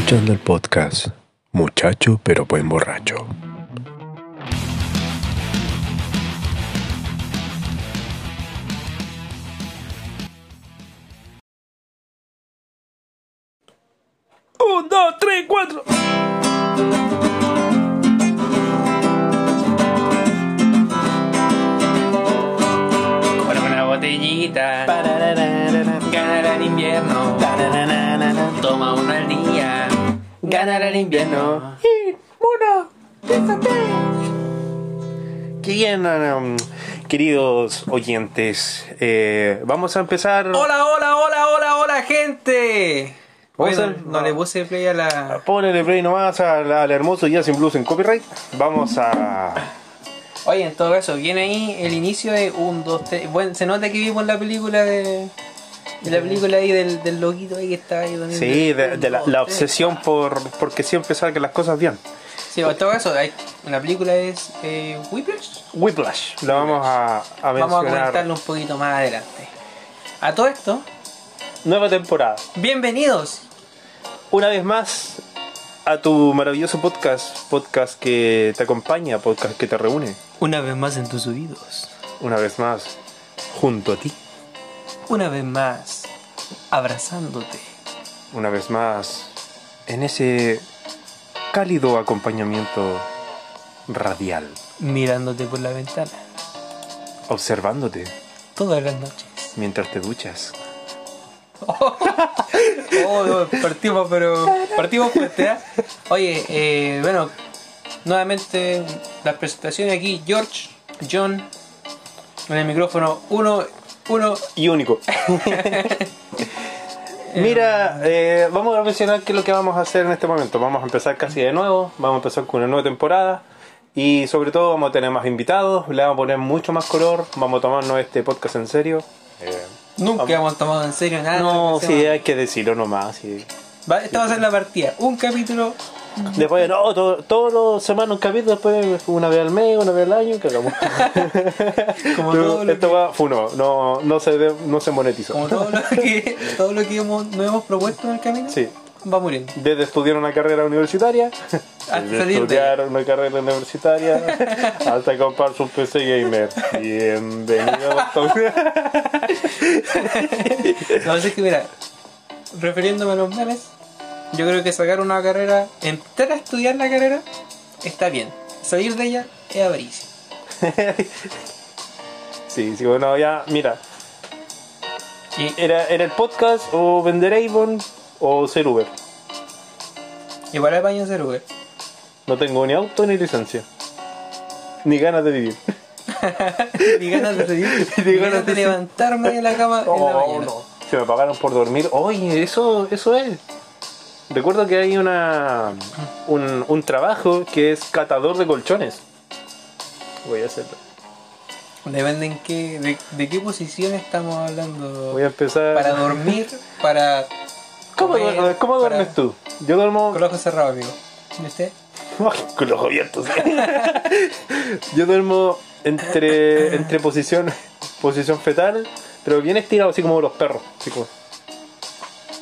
Escuchando el podcast Muchacho pero buen borracho. Un, dos, tres, cuatro. Con una botellita. Ganará el invierno. Toma uno al día. Ganará el invierno. Y uno, fíjate. Qué bien, um, queridos oyentes. Eh, vamos a empezar. Hola, hola, hola, hola, hola, gente. Bueno, a- no le puse play a la. Ponele play nomás al, al hermoso Jazz in Blues en copyright. Vamos a. Oye, en todo caso, viene ahí el inicio de un, dos, tres. Bueno, se nota que vimos la película de. De la película ahí del, del loquito ahí que está ahí donde- Sí, de, de la, la obsesión por porque siempre salgan las cosas bien. Sí, en todo caso, hay- la película es eh, Whiplash. Whiplash, lo vamos a, a Vamos a mencionar. comentarlo un poquito más adelante. A todo esto, Nueva temporada. bienvenidos. Una vez más a tu maravilloso podcast, podcast que te acompaña, podcast que te reúne. Una vez más en tus oídos. Una vez más junto a ti. Una vez más abrazándote. Una vez más en ese cálido acompañamiento radial, Mirándote por la ventana. observándote Todas las noches. mientras te duchas. Oh, no, partimos, pero. Partimos fuerte, ¿eh? Oye, eh, bueno, nuevamente las presentaciones aquí: George, John, en el micrófono 1, 1. Y único. Mira, eh, vamos a mencionar qué es lo que vamos a hacer en este momento. Vamos a empezar casi de nuevo, vamos a empezar con una nueva temporada y sobre todo vamos a tener más invitados, le vamos a poner mucho más color, vamos a tomarnos este podcast en serio. Eh, Nunca Vamos. hemos tomado en serio nada. no, sí, hay que decirlo nomás. sí. Va, esta va a ser la partida. Un capítulo. Después, no, todo- todos los semanas un capítulo, después una vez al mes, una vez al año, cagamos. Como Pero todo lo esto que- va, funo, no, no, se, de- no se monetizó. Como todo lo que, todo lo que hemos, nos hemos propuesto en el camino, Sí. va muriendo. Desde estudiar una carrera universitaria, Hasta desde de estudiar una carrera universitaria, hasta comprarse un PC gamer. Bienvenido a No, es que mira, refiriéndome a los memes, yo creo que sacar una carrera, entrar a estudiar la carrera, está bien. Salir de ella es avaricia. Sí, sí, bueno, ya, mira, Y, era, era el podcast o vender Avon o ser Uber. igual es baño ser Uber. No tengo ni auto ni licencia. Ni ganas de vivir. Ni ganas de seguir, Ni ganas de levantarme de la cama en la Oh, mañana. no. Se me pagaron por dormir. Oye, eso, eso es. Recuerdo que hay una un, un trabajo que es catador de colchones. Voy a hacerlo. Depende en qué, de, de qué posición estamos hablando. Voy a empezar. Para dormir, para. ¿Cómo, comer, duer- cómo para- duermes tú? Yo duermo Con los ojos cerrados, amigo. ¿Y usted? Con los ojos abiertos. Yo duermo entre entre posición posición fetal, pero bien estirado, así como los perros, así como,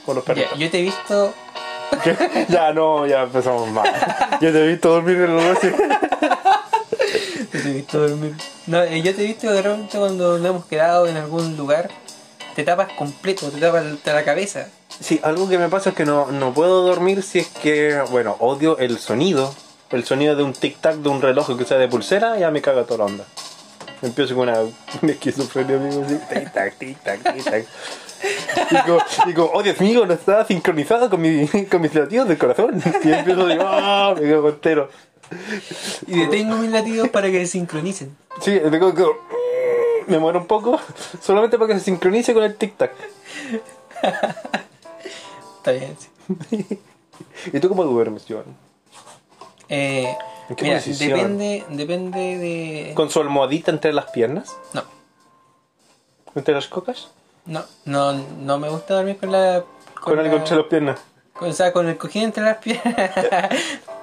como los perros. Yo te he visto ya no, ya empezamos mal. Yo te he visto dormir en los dos. Yo te he visto dormir. No, eh, yo te he visto de repente cuando nos hemos quedado en algún lugar, te tapas completo, te tapas el- la cabeza. Sí, algo que me pasa es que no, no puedo dormir si es que, bueno, odio el sonido. El sonido de un tic-tac de un reloj que sea de pulsera, ya me caga toda la onda. Empiezo con una, una esquizofrenia, amigo, así, tic-tac, tic-tac, tic-tac. Y como, y como, oh Dios mío, no está sincronizado con, mi, con mis latidos del corazón. Y empiezo a decir, ah, me quedo entero. Y detengo mis latidos para que se sincronicen. Sí, quedo, quedo, me muero un poco, solamente para que se sincronice con el tic-tac. Está bien, sí. ¿Y tú cómo duermes, Joan? Eh, ¿En qué mira, posición? depende, depende de. ¿Con su almohadita entre las piernas? No, ¿Entre las cocas? no, no, no me gusta dormir con la. Con, algo la- entre las piernas. con- o sea, con el cojín entre las piernas.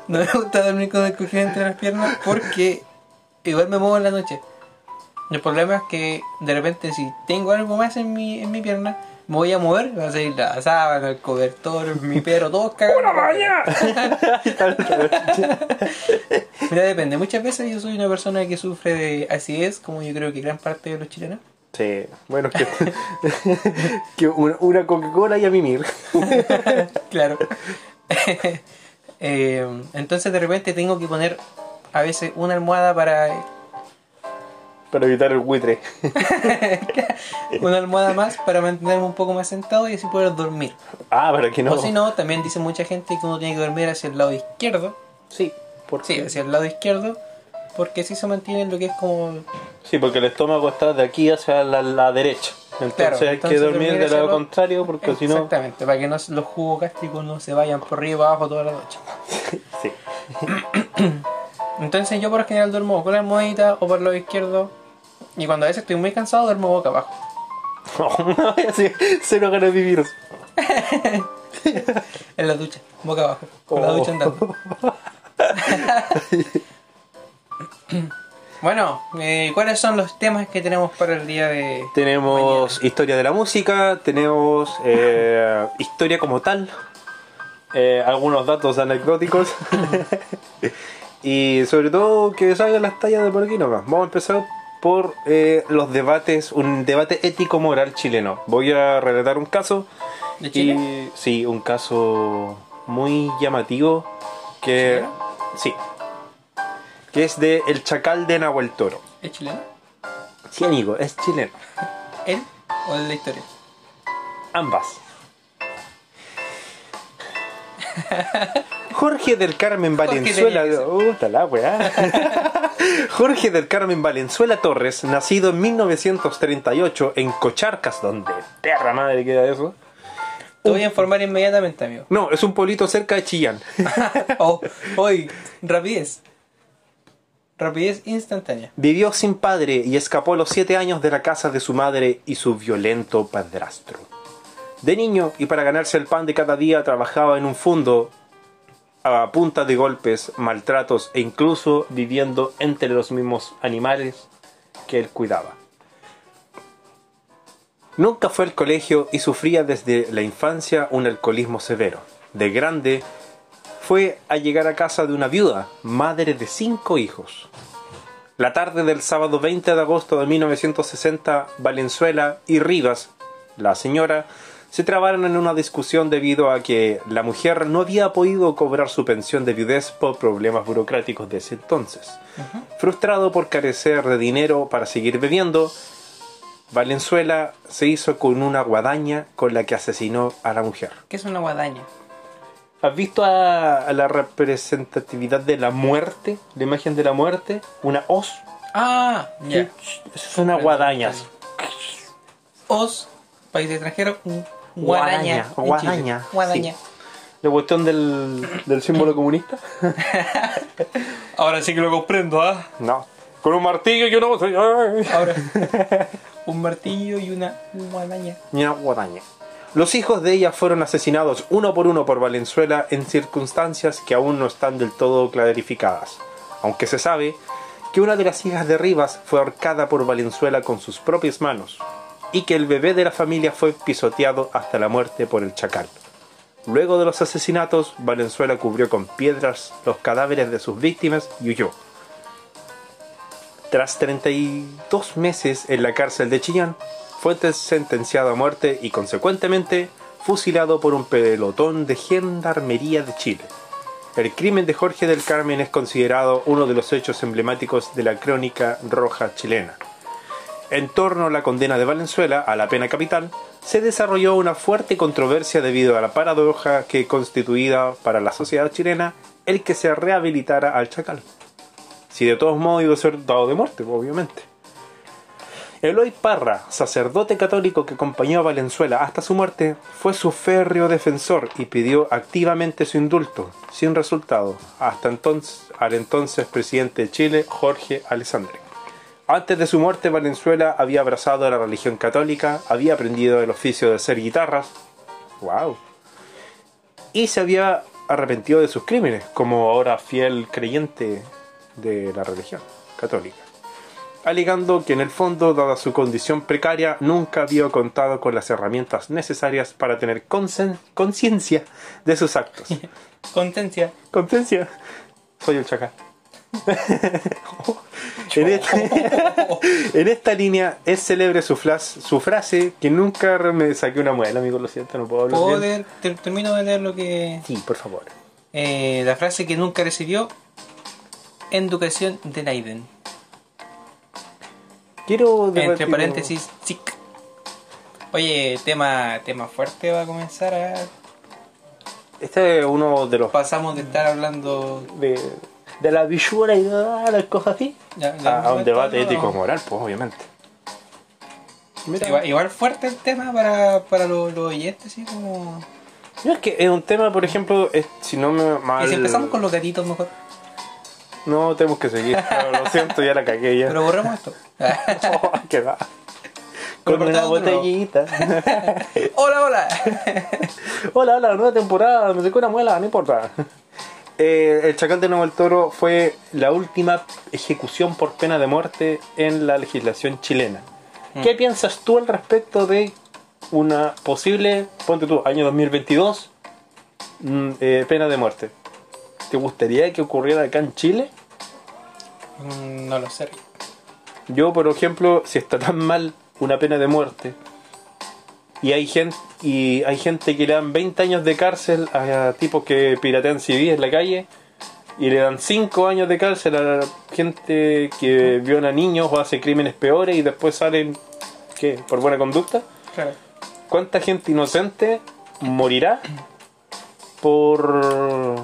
no me gusta dormir con el cojín entre las piernas porque igual me muevo en la noche. El problema es que de repente si tengo algo más en mi, en mi pierna, me voy a mover, va a salir la sábana, el cobertor, mi perro, todos cagados. ¡Una maña! Mira, depende. Muchas veces yo soy una persona que sufre de acidez, como yo creo que gran parte de los chilenos. Sí, bueno, que, que una, una Coca-Cola y a mimir. Claro. Eh, entonces de repente tengo que poner a veces una almohada para Para evitar el buitre. una almohada más para mantenerme un poco más sentado y así poder dormir. Ah, para que no. O si no, también dice mucha gente que uno tiene que dormir hacia el lado izquierdo. Sí, porque, Sí, hacia el lado izquierdo, porque así se mantiene lo que es como sí, porque el estómago está de aquí hacia la, la derecha. Entonces Claro, hay entonces que dormir dormir del lado lo- contrario porque si no. Exactamente, para que no, los jugos gástricos no se vayan por arriba y para abajo toda la noche. Sí. Entonces yo por lo general duermo con la almohadita o por el lado izquierdo. Y cuando a veces estoy muy cansado duermo boca abajo. Así, cero ganas de vivir. En la ducha, boca abajo. Con la ducha andando. bueno, eh, ¿cuáles son los temas que tenemos para el día de Tenemos historia de la música, tenemos eh, historia como tal, eh, algunos datos anecdóticos y sobre todo que salgan las tallas de por aquí nomás. Vamos a empezar por eh, los debates, un debate ético-moral chileno. Voy a relatar un caso. ¿De Chile? Y, sí, un mazo muy llamativo que... ¿Chileno? Sí. Que es de El Chacal de Nahuel Toro. ¿Es chileno? Sí, amigo, es chileno. ¿Él o la historia? Ambas. Jorge del Carmen Valenzuela. que Puta la weá. Jorge del Carmen Valenzuela Torres, nacido en 1938 en Cocharcas, donde perra madre queda eso. Te voy a informar inmediatamente, amigo. No, es un pueblito cerca de Chillán. oh, hoy, rapidez. Rapidez instantánea. Vivió sin padre y escapó a los 7 años de la casa de su madre y su violento padrastro. De niño y para ganarse el pan de cada día trabajaba en un fondo a punta de golpes, maltratos e incluso viviendo entre los mismos animales que él cuidaba. Nunca fue al colegio y sufría desde la infancia un alcoholismo severo. De grande fue a llegar a casa de una viuda, madre de cinco hijos. La tarde del sábado 20 de agosto de 1960, Valenzuela y Rivas, la señora, se trabaron en una discusión debido a que la mujer no había podido cobrar su pensión de viudez por problemas burocráticos de ese entonces. Frustrado por carecer de dinero para seguir bebiendo, Valenzuela se hizo con una guadaña con la que asesinó a la mujer. ¿Qué es una guadaña? ¿Has visto a, a la representatividad de la muerte? La imagen de la muerte, una hoz. Ah, ya. Eso es una guadaña. Os, país extranjero, Guadaña, guadaña. guadaña, sí. La cuestión del, del símbolo comunista. Ahora sí que lo comprendo, ¿ah? No. Con un martillo sé. ay. Ahora, un martillo y una guadaña. Y una guadaña. Los hijos de ella fueron asesinados uno por uno por Valenzuela en circunstancias que aún no están del todo clarificadas. Aunque se sabe que una de las hijas de Rivas fue ahorcada por Valenzuela con sus propias manos y que el bebé de la familia fue pisoteado hasta la muerte por el chacal. Luego de los asesinatos, Valenzuela cubrió con piedras los cadáveres de sus víctimas y huyó. Tras 32 meses en la cárcel de Chillán, fue sentenciado a muerte y consecuentemente fusilado por un pelotón de gendarmería de Chile. El crimen de Jorge del Carmen es considerado uno de los hechos emblemáticos de la crónica roja chilena. En torno a la condena de Valenzuela a la pena capital, se desarrolló una fuerte controversia debido a la paradoja que constituía para la sociedad chilena el que se rehabilitara al chacal. Si de todos modos iba a ser dado de muerte, obviamente. Eloy Parra, sacerdote católico que acompañó a Valenzuela hasta su muerte, fue su férreo defensor y pidió activamente su indulto, sin resultado, hasta entonces al entonces presidente de Chile, Jorge Alessandri. Antes de su muerte, Valenzuela había abrazado a la religión católica, había aprendido el oficio de hacer guitarras, wow, y se había arrepentido de sus crímenes, como ahora fiel creyente de la religión católica. alegando que en el fondo, dada su condición precaria, nunca había contado con las herramientas necesarias para tener conciencia de sus actos. Contencia. Conciencia. Soy el chacal. en, este- en esta línea es célebre su, flas- su frase que nunca me saqué una muela, amigo, lo siento, no puedo hablar ¿Puedo bien. leer? Ter- termino de leer lo que. Sí, por favor. Eh, la frase que nunca recibió. Educación de Leiden. Quiero Entre paréntesis, chic. Oye, tema, tema fuerte va a comenzar a. Este es uno de los Pasamos de estar hablando. de, de la visual y de las cosas así ya- ya a, a un debate no, ético no. moral, pues obviamente. Mira, Igual, igual fuerte el tema para, para los, los oyentes, así como. no, es que es un tema, por ejemplo, es- si no me mal. Y si empezamos con los gatitos mejor. No, tenemos que seguir. pero lo siento, ya la cagué ya. Pero borremos esto. Oh, qué va. Con una botellita. hola, hola. hola, hola, nueva temporada, me secó una muela, no importa. Eh, el Chacal de Nuevo el Toro fue la última ejecución por pena de muerte en la legislación chilena. Mm. ¿Qué piensas tú al respecto de una posible, ponte tú, año 2022, mm, eh, pena de muerte? ¿Te gustaría que ocurriera acá en Chile? Mm, No lo sé. Yo, por ejemplo, si está tan mal una pena de muerte y hay gente y hay gente que le dan 20 años de cárcel a tipos que piratean CD en la calle y le dan 5 años de cárcel a gente que viola niños o hace crímenes peores y después salen ¿qué? por buena conducta. Claro. ¿Cuánta gente inocente morirá por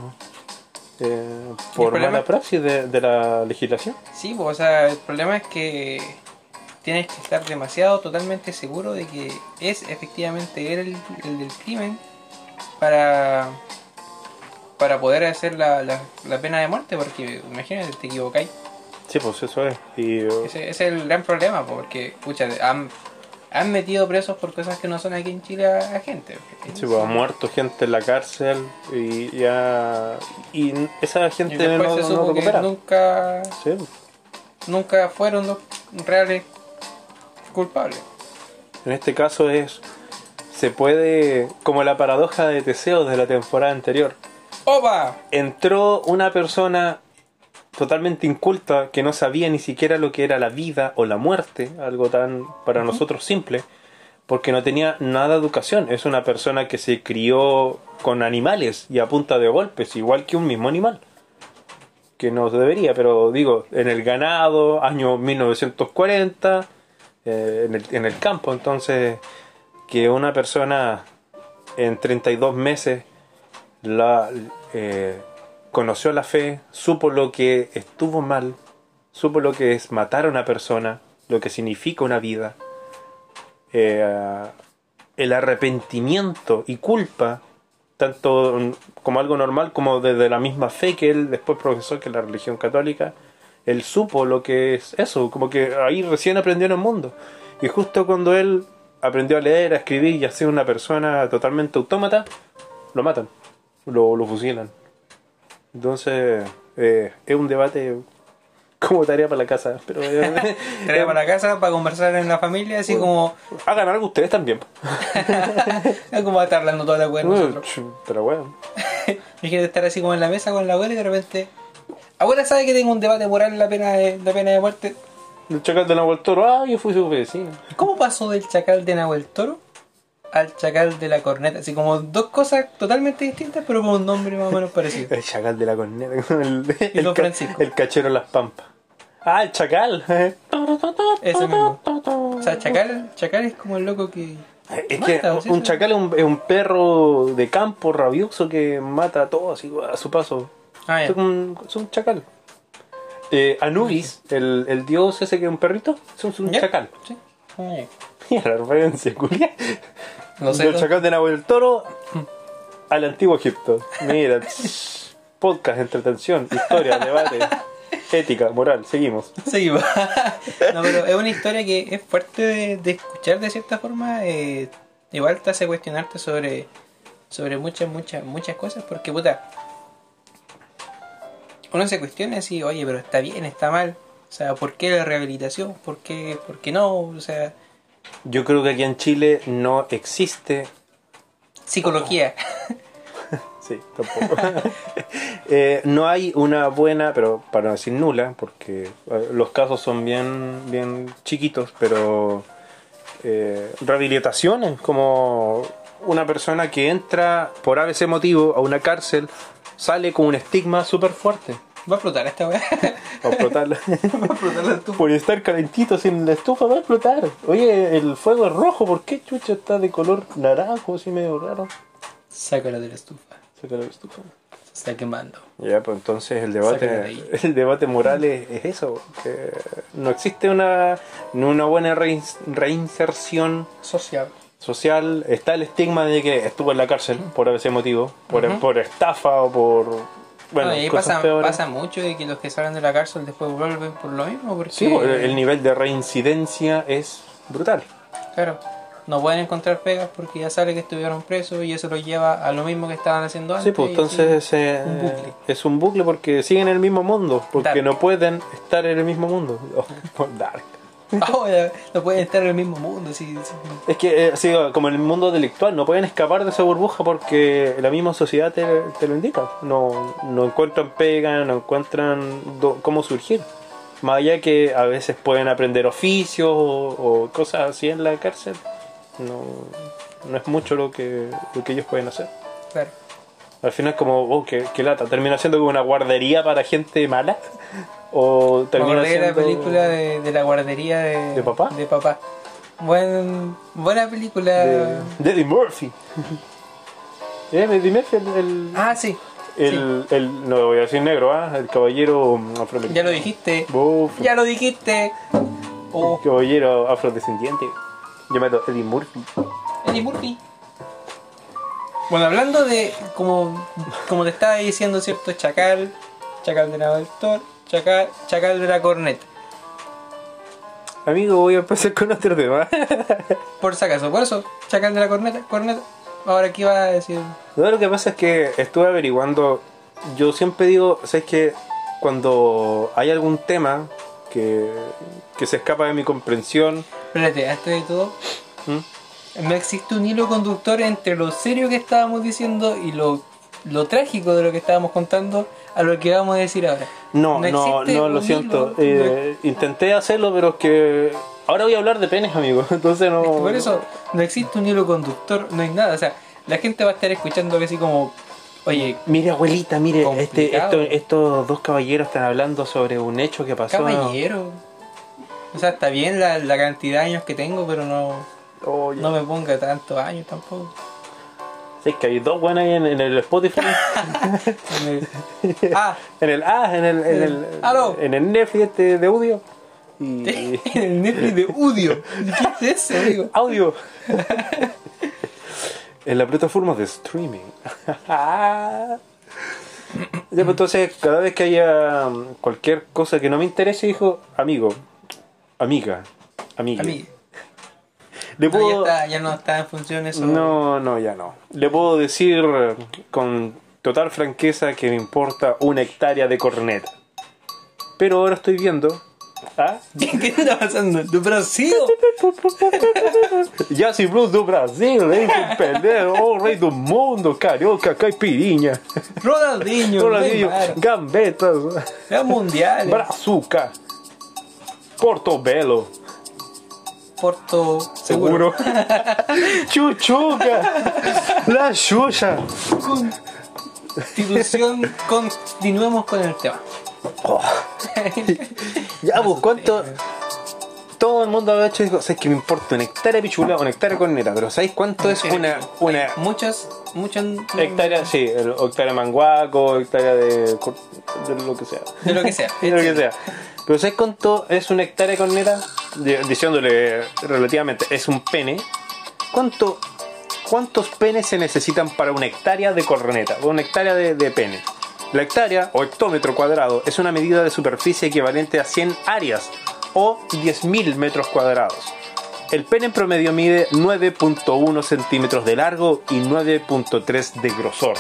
eh, por mala praxis de, de la legislación? Sí, pues, o sea, el problema es que tienes que estar demasiado totalmente seguro de que es efectivamente él el, el del crimen para para poder hacer la, la, la pena de muerte, porque imagínate, te equivocáis. Sí, pues eso es. Y, eh, Ese, ese es el gran problema, pues, porque, pucha, han, han metido presos por cosas que no son aquí en Chile a, gente. Sí, pues, ha muerto gente en la cárcel y ya. Y esa Y gente después no, se no supo que nunca, Sí. nunca fueron los reales culpables. En este caso es. Se puede. Como la paradoja de Teseo de la temporada anterior. ¡Opa! Entró una persona totalmente inculta que no sabía ni siquiera lo que era la vida o la muerte, algo tan para nosotros simple, porque no tenía nada de educación. Es una persona que se crió con animales y a punta de golpes, igual que un mismo animal. Que no debería, pero digo, en el ganado, año 1940, eh, en, el, campo, entonces, que una persona en 32 meses la, eh, conoció la fe, supo lo que estuvo mal, supo lo que es matar a una persona, lo que significa una vida, eh, el arrepentimiento y culpa, tanto como algo normal como desde la misma fe que él después profesó que la religión católica, él supo lo que es eso, como que ahí recién aprendió en el mundo. Y justo cuando él aprendió a leer, a escribir y a ser una persona totalmente autómata, lo matan, lo, lo fusilan. Entonces, eh, es un debate como tarea para la casa, pero eh, Trae para la casa para conversar en la familia, así como. hagan algo ustedes también. Es como estar hablando toda la wea nosotros. Pero bueno, Imagínate estar así como en la mesa con la abuela y de repente. Abuela sabe que tengo un debate moral en la pena de, la pena de muerte. el chacal de Nahuel Toro, ah, yo fui su vecino. ¿Cómo pasó del chacal de Nahuel Toro al chacal de la corneta? Así como dos cosas totalmente distintas, pero con un nombre más o menos parecido. El chacal de la corneta, con el, el, ca- Francisco. el cachero en las pampas. Ah, el chacal. Ese mismo. O sea, chacal, chacal es como el loco que. Es que Mata, ¿sí? un chacal es un, es un perro de campo rabioso que mata a todos así, a su paso. Ah, Es un, es un chacal. Eh, Anubis, el, el dios ese que es un perrito, es un, chacal. Sí. Ah. Mira la referencia, culia. No sé. Del no- chacal de Nahuel Toro al antiguo Egipto. Mira, podcast, entretención, historia, debate, ética, moral, seguimos. Seguimos. no, pero es una historia que es fuerte de, de escuchar de cierta forma. eh, igual te hace cuestionarte sobre, sobre muchas, muchas, muchas cosas. Porque, puta, uno se cuestiona así, oye, pero está bien, está mal. O sea, ¿por qué la rehabilitación? ¿Por qué, por qué no? O sea, Yo creo que aquí en Chile no existe psicología. Sí, tampoco. Eh, no hay una buena, pero para no decir nula, porque eh, los casos son bien, bien chiquitos, pero eh, rehabilitaciones, como una persona que entra por ABC motivo a una cárcel, sale con un estigma súper fuerte. Va a explotar esta weá. Va a explotar. Va a explotar la estufa. por estar calentito sin la estufa va a explotar. Oye, el fuego es rojo, ¿por qué chucha está de color naranjo, así medio raro? Sácala de la estufa. Saca la estufa. Se está quemando. Ya, pues entonces el Sácala de debate, el debate moral es, es eso, que no existe una, una buena rein- reinserción Social. Social, está el estigma de que estuvo en la cárcel por ese motivo, por, por estafa o por bueno, No, y ahí pasa, mucho de que los que salen de la cárcel después vuelven por lo mismo. Porque, Sí, pues, el nivel de reincidencia es brutal. Claro, no pueden encontrar pegas porque ya sabe que estuvieron presos y eso los lleva a lo mismo que estaban haciendo antes. Sí, pues entonces así, eh, un bucle. es un bucle porque siguen en el mismo mundo, porque Dark. no pueden estar en el mismo mundo. Oh, dark. Ahora no pueden estar en el mismo mundo. Sí, sí. Es que, eh, sí, como en el mundo delictual, no pueden escapar de esa burbuja porque la misma sociedad te, te lo indica. No, no encuentran pega, no encuentran do- cómo surgir. Más allá que a veces pueden aprender oficios o, o cosas así en la cárcel, no, no es mucho lo que, lo que ellos pueden hacer. Claro. Al final, como, oh, qué, qué lata, termina siendo como una guardería para gente mala. O termina de la siendo. película de, de la guardería de, ¿De papá? De papá. Buen, buena película. de, de Eddie Murphy. Eh, Eddie Murphy, el, el- Ah, sí. El, el, no voy a decir negro, ¿ah? el caballero afroamericano. Ya lo dijiste. Uf, Ya lo dijiste. Oh, el caballero afrodescendiente. Yo meto Eddie Murphy. Eddie Murphy. Bueno, hablando de, como, como te estaba diciendo, ¿cierto? Chacal, Chacal de Doctor, Chacal, Chacal de la Corneta. Amigo, voy a empezar con otro tema. Por si acaso, por eso, Chacal de la Corneta, Corneta. Ahora, ¿qué iba a decir? No, lo que pasa es que estuve averiguando. Yo siempre digo, ¿sabes que Cuando hay algún tema que, que se escapa de mi comprensión, Espérate, antes de todo, ¿Mm? no existe un hilo conductor entre lo serio que estábamos diciendo y lo, lo trágico de lo que estábamos contando a lo que vamos a decir ahora. no, no, no, lo siento. Eh, intenté hacerlo, pero es que ahora voy a hablar de penes, amigo. Entonces no. Por eso no existe un hilo conductor, no hay nada. O sea, la gente va a estar escuchando que así como, oye, Mire, abuelita, mire, este, esto- estos dos caballeros están hablando sobre un hecho que pasó. caballero. O sea, está bien la, la cantidad de años que tengo, pero no, no me ponga tantos años tampoco. Es que hay dos buenas ahí en, en el Spotify. Ah, en el ah, en el, en el, Aló. en el Netflix este de audio. Y en el Netflix de Udio. ¿Qué es eso, amigo? audio. en la plataforma de streaming. ya, pues, entonces, cada vez que haya um, cualquier cosa que no me interese, dijo, amigo, amiga, amiga. A. Le No, ya, está, ya no está en función eso. No, no, ya no. Le puedo decir eh, con total franqueza que me importa una hectárea de corneta. Pero ahora estoy viendo. ¿Ah? ¿Qué está pasando? ¿Tu Brasil? Já se Blues do Brasil, hein? Pelé, o rei do mundo, carioca, caipirinha, Ronaldinho, Ronaldinho, gambetas, es mundial. brazuca, Portobello, Porto seguro. seguro, Chuchuca, La Xuxa. Constitución, continuemos con el tema. Ya, pues, ¿cuánto? Todo el mundo ha hecho, digo, ¿sabes que me importa una hectárea de pichula, una hectárea de corneta? Pero ¿sabéis cuánto es una, una Muchas, muchas. hectárea? Sí, el- hectárea de manguaco, hectárea de, cor- de lo que sea. De lo que sea. de lo que sea. Pero ¿sabes cuánto es una hectárea de corneta? Di- Diciéndole relativamente, es un pene. ¿Cuánto, ¿Cuántos penes se necesitan para una hectárea de corneta? O una hectárea de, de pene. La hectárea o hectómetro cuadrado es una medida de superficie equivalente a 100 áreas o 10.000 metros cuadrados. El pene en promedio mide 9.1 centímetros de largo y 9.3 de grosor.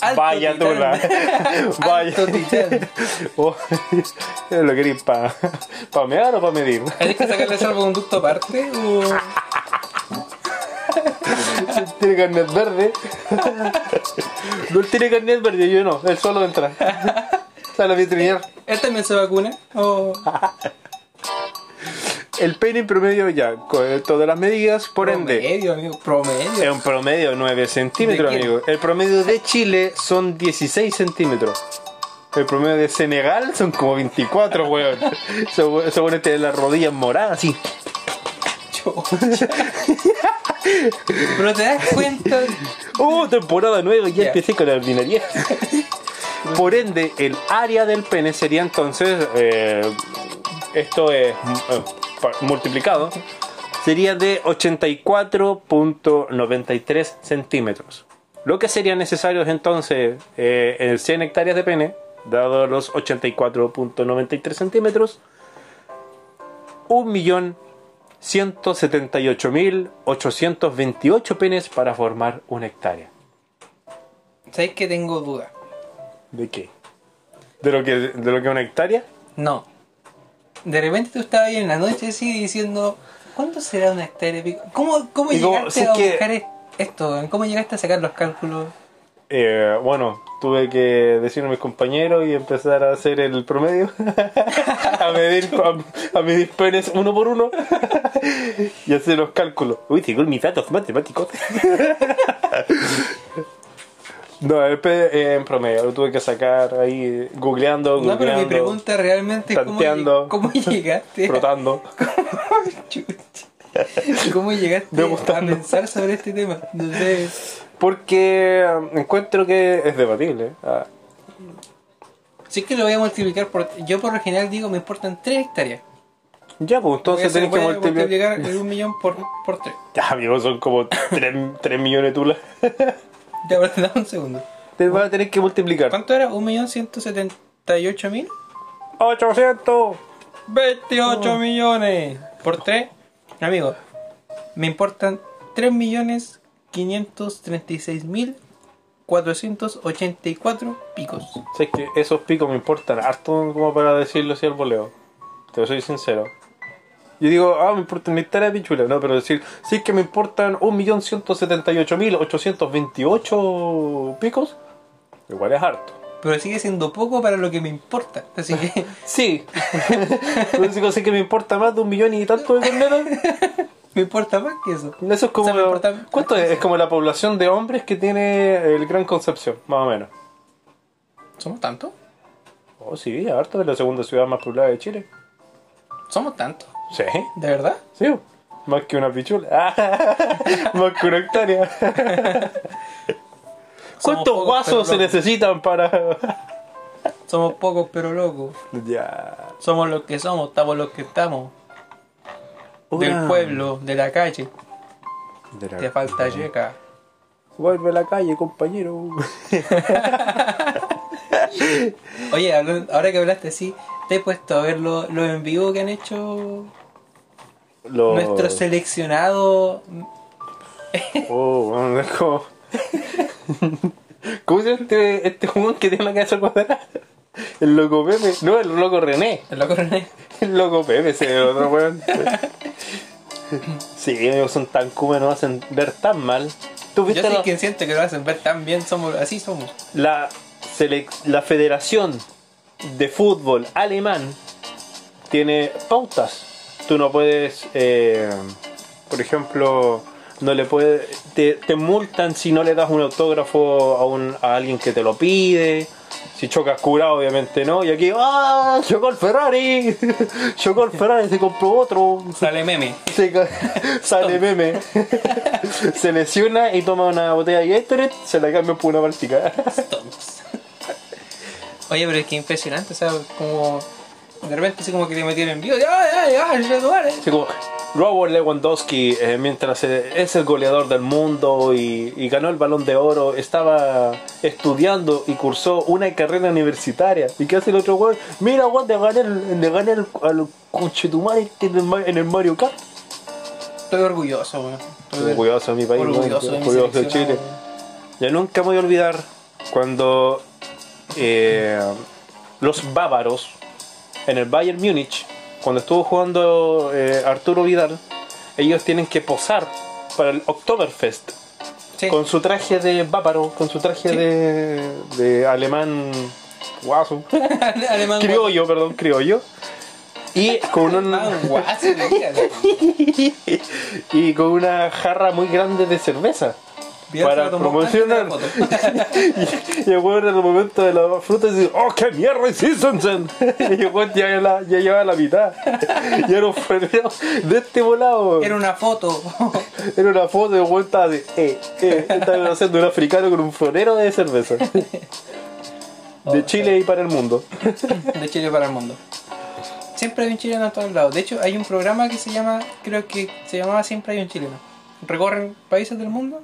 Alto Vaya titán. tula. Vaya. Alto titán. Oh, ¿Lo queréis para pa mear o para medir? ¿Hay que sacarle salvoconducto aparte? O... Tiene carnet verde. No él tiene carnet verde, yo no. Él solo entra. Sale a vitrinear. ¿Él también se vacuna? ¿O... El pene en promedio ya, con todas las medidas, por ende. Promedio, amigo. Es Promedio. un promedio de 9 centímetros, ¿De amigo. El promedio de Chile son 16 centímetros. El promedio de Senegal son como 24, weón. Se pone tiene las rodillas moradas, así. Pero te das cuenta. ¡Oh, temporada nueva! Ya Ya. empecé con la ordinaria. Por ende, el área del pene sería entonces. eh, esto es eh, multiplicado. Sería de 84.93 centímetros. Lo que sería necesario es entonces eh, en 100 hectáreas de pene, dado los 84.93 centímetros, 1.178.828 penes para formar una hectárea. ¿Sabes que tengo duda? ¿De qué? ¿De lo que, de lo que es una hectárea? No. De repente tú estabas ahí en la noche así diciendo, ¿cuánto será una hectárea? ¿Cómo, cómo Y como, llegaste si es a que- buscar e- esto? ¿Cómo llegaste a sacar los cálculos? Eh, bueno, tuve que decirle a mis compañeros y empezar a hacer el promedio. a medir a, a medir penes uno por uno. y hacer los cálculos. Uy, tengo mis datos matemáticos. no, el eh, en promedio lo tuve que sacar ahí eh, googleando, No, pero mi googleando, pregunta realmente es cómo, tanteando, lleg- cómo llegaste frotando. ¿Cómo llegaste a pensar sobre este tema? No sé. Porque eh, encuentro que es debatible. Ah, Si es que lo voy a multiplicar por... Yo por lo general digo me importan 3 hectáreas. ya, pues entonces tenés que voy a multiplicar. multiplicar el millón por, por 3. Ya, amigo, son como 3, millones de tulas. Ya, pero dame un segundo. Te vas a tener que multiplicar. ¿Cuánto era? ¿Un millón ciento setenta y ocho mil? 800. 28 millones por 3. Amigo, me importan 3 millones 536 mil 484 picos. Sé que esos picos me importan harto como para decirlo así al voleo. Te soy sincero. Yo digo, ah, me importa mi de pichula. No, pero decir, sí que me importan 1.178.828 picos. Igual es harto. Pero sigue siendo poco para lo que me importa. Así que Sí. Pero digo, sí que me importa más de un millón y tanto de cornetas. me importa más que eso. Eso es como. O sea, me importa- ¿Cuánto es? Es como la población de hombres que tiene el Gran Concepción, más o menos. ¿Somos tantos? Oh, sí, harto, es la segunda ciudad más poblada de Chile. ¿Somos tantos? Sí, ¿De verdad? sí. Más que una pichula. más que una hectárea. ¿Cuántos guasos se necesitan para.? Somos pocos pero locos. ya. Somos los que somos, estamos los que estamos. Del pueblo, de la calle. De la- Te falta yeca. Vuelve a la calle, compañero. Oye, ahora que hablaste así, ¿te he puesto a ver los lo en vivo que han hecho Lo- nuestros seleccionados? Oh, bueno, es como. ¿Cómo se llama este, este jugador que tiene la cabeza cuadrada? El loco Pepe. No, el loco René. El loco René. El loco Pepe, ese es el otro weón. Sí, ellos son tan cubos, nos hacen ver tan mal. ¿Tú Yo viste soy la, quien siente que lo hacen ver tan bien, somos, así somos. la, selec- la Federación de Fútbol Alemán tiene pautas? Tú no puedes, eh, por ejemplo, no le puedes, te, te multan si no le das un autógrafo a, un, a alguien que te lo pide. Si chocas curado, obviamente no. Y aquí, ¡ah! ¡Chocó el Ferrari! ¡Chocó el Ferrari! Se compró otro. Sale meme. Se sale meme. se lesiona y toma una botella de Gatorade, se la cambia por una báltica. Oye, pero es que impresionante, o sea, como de repente así como que te metieron en vivo. ¡Ay, ay, ay! ¡El eh! Así como, Robert Lewandowski, eh, mientras eh, es el goleador del mundo y, y ganó el balón de oro, estaba estudiando y cursó una carrera universitaria. ¿Y qué hace el otro weón? Mira, weón, le gané, el- le gané al, al conchetumare este en el, el Mario Kart. Estoy orgulloso, weón. Estoy Orgulloso de mi país, orgulloso de orgulloso de Chile. Ya nunca voy a olvidar cuando eh, los bávaros en el Bayern Múnich, cuando estuvo jugando eh, Arturo Vidal, ellos tienen que posar para el Oktoberfest Sí. con su traje de bávaro, con su traje Sí. de, de alemán guaso, Alemán criollo, perdón, criollo. Y con un, guaso, y con una jarra muy grande de cerveza. Para promocionar. Y el weón en el momento de la fruta dice, ¡Oh, qué mierda! Y el weón ya, la- ya llevaba la mitad. Y era un freneo de este volado. Era una foto Era una foto de weón estaba de, eh, eh. Estaba haciendo un africano con un florero de cerveza. De Chile y para el mundo. de Chile para el mundo. Siempre hay un chileno en todos lados. De hecho, hay un programa que se llama, creo que se llamaba Siempre hay un chileno. Recorren países del mundo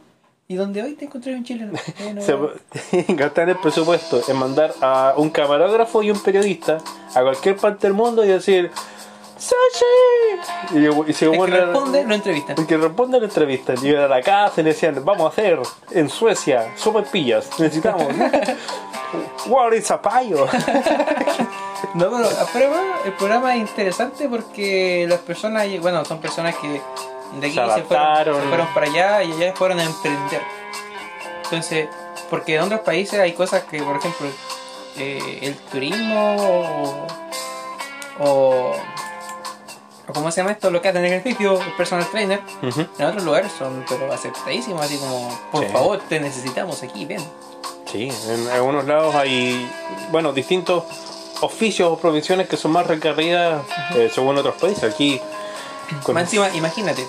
y donde hoy te encontré un chileno. Eh, no- Se gastan el presupuesto en mandar a un camarógrafo y un periodista a cualquier parte del mundo y decir ¡Sashi! Y, y se el que responde, lo entrevistan. El que responde a la entrevista, llegan a la casa y le decían, vamos a hacer en Suecia pillas necesitamos. What is a payo? No, pero, pero bueno, el programa es interesante porque las personas, bueno, son personas que de aquí Se se, fueron, se fueron para allá y allá fueron a emprender. Entonces, porque en otros países hay cosas que, por ejemplo, eh, el turismo o, o, o ¿cómo se llama esto? Lo que hacen ejercicio, el personal trainer, en otros lugares son pero aceptadísimos, así como, por Sí. favor, te necesitamos aquí, ven. Sí, en algunos lados hay, bueno, distintos oficios o profesiones que son más requeridas eh, según otros países. Aquí, con- Más encima, imagínate,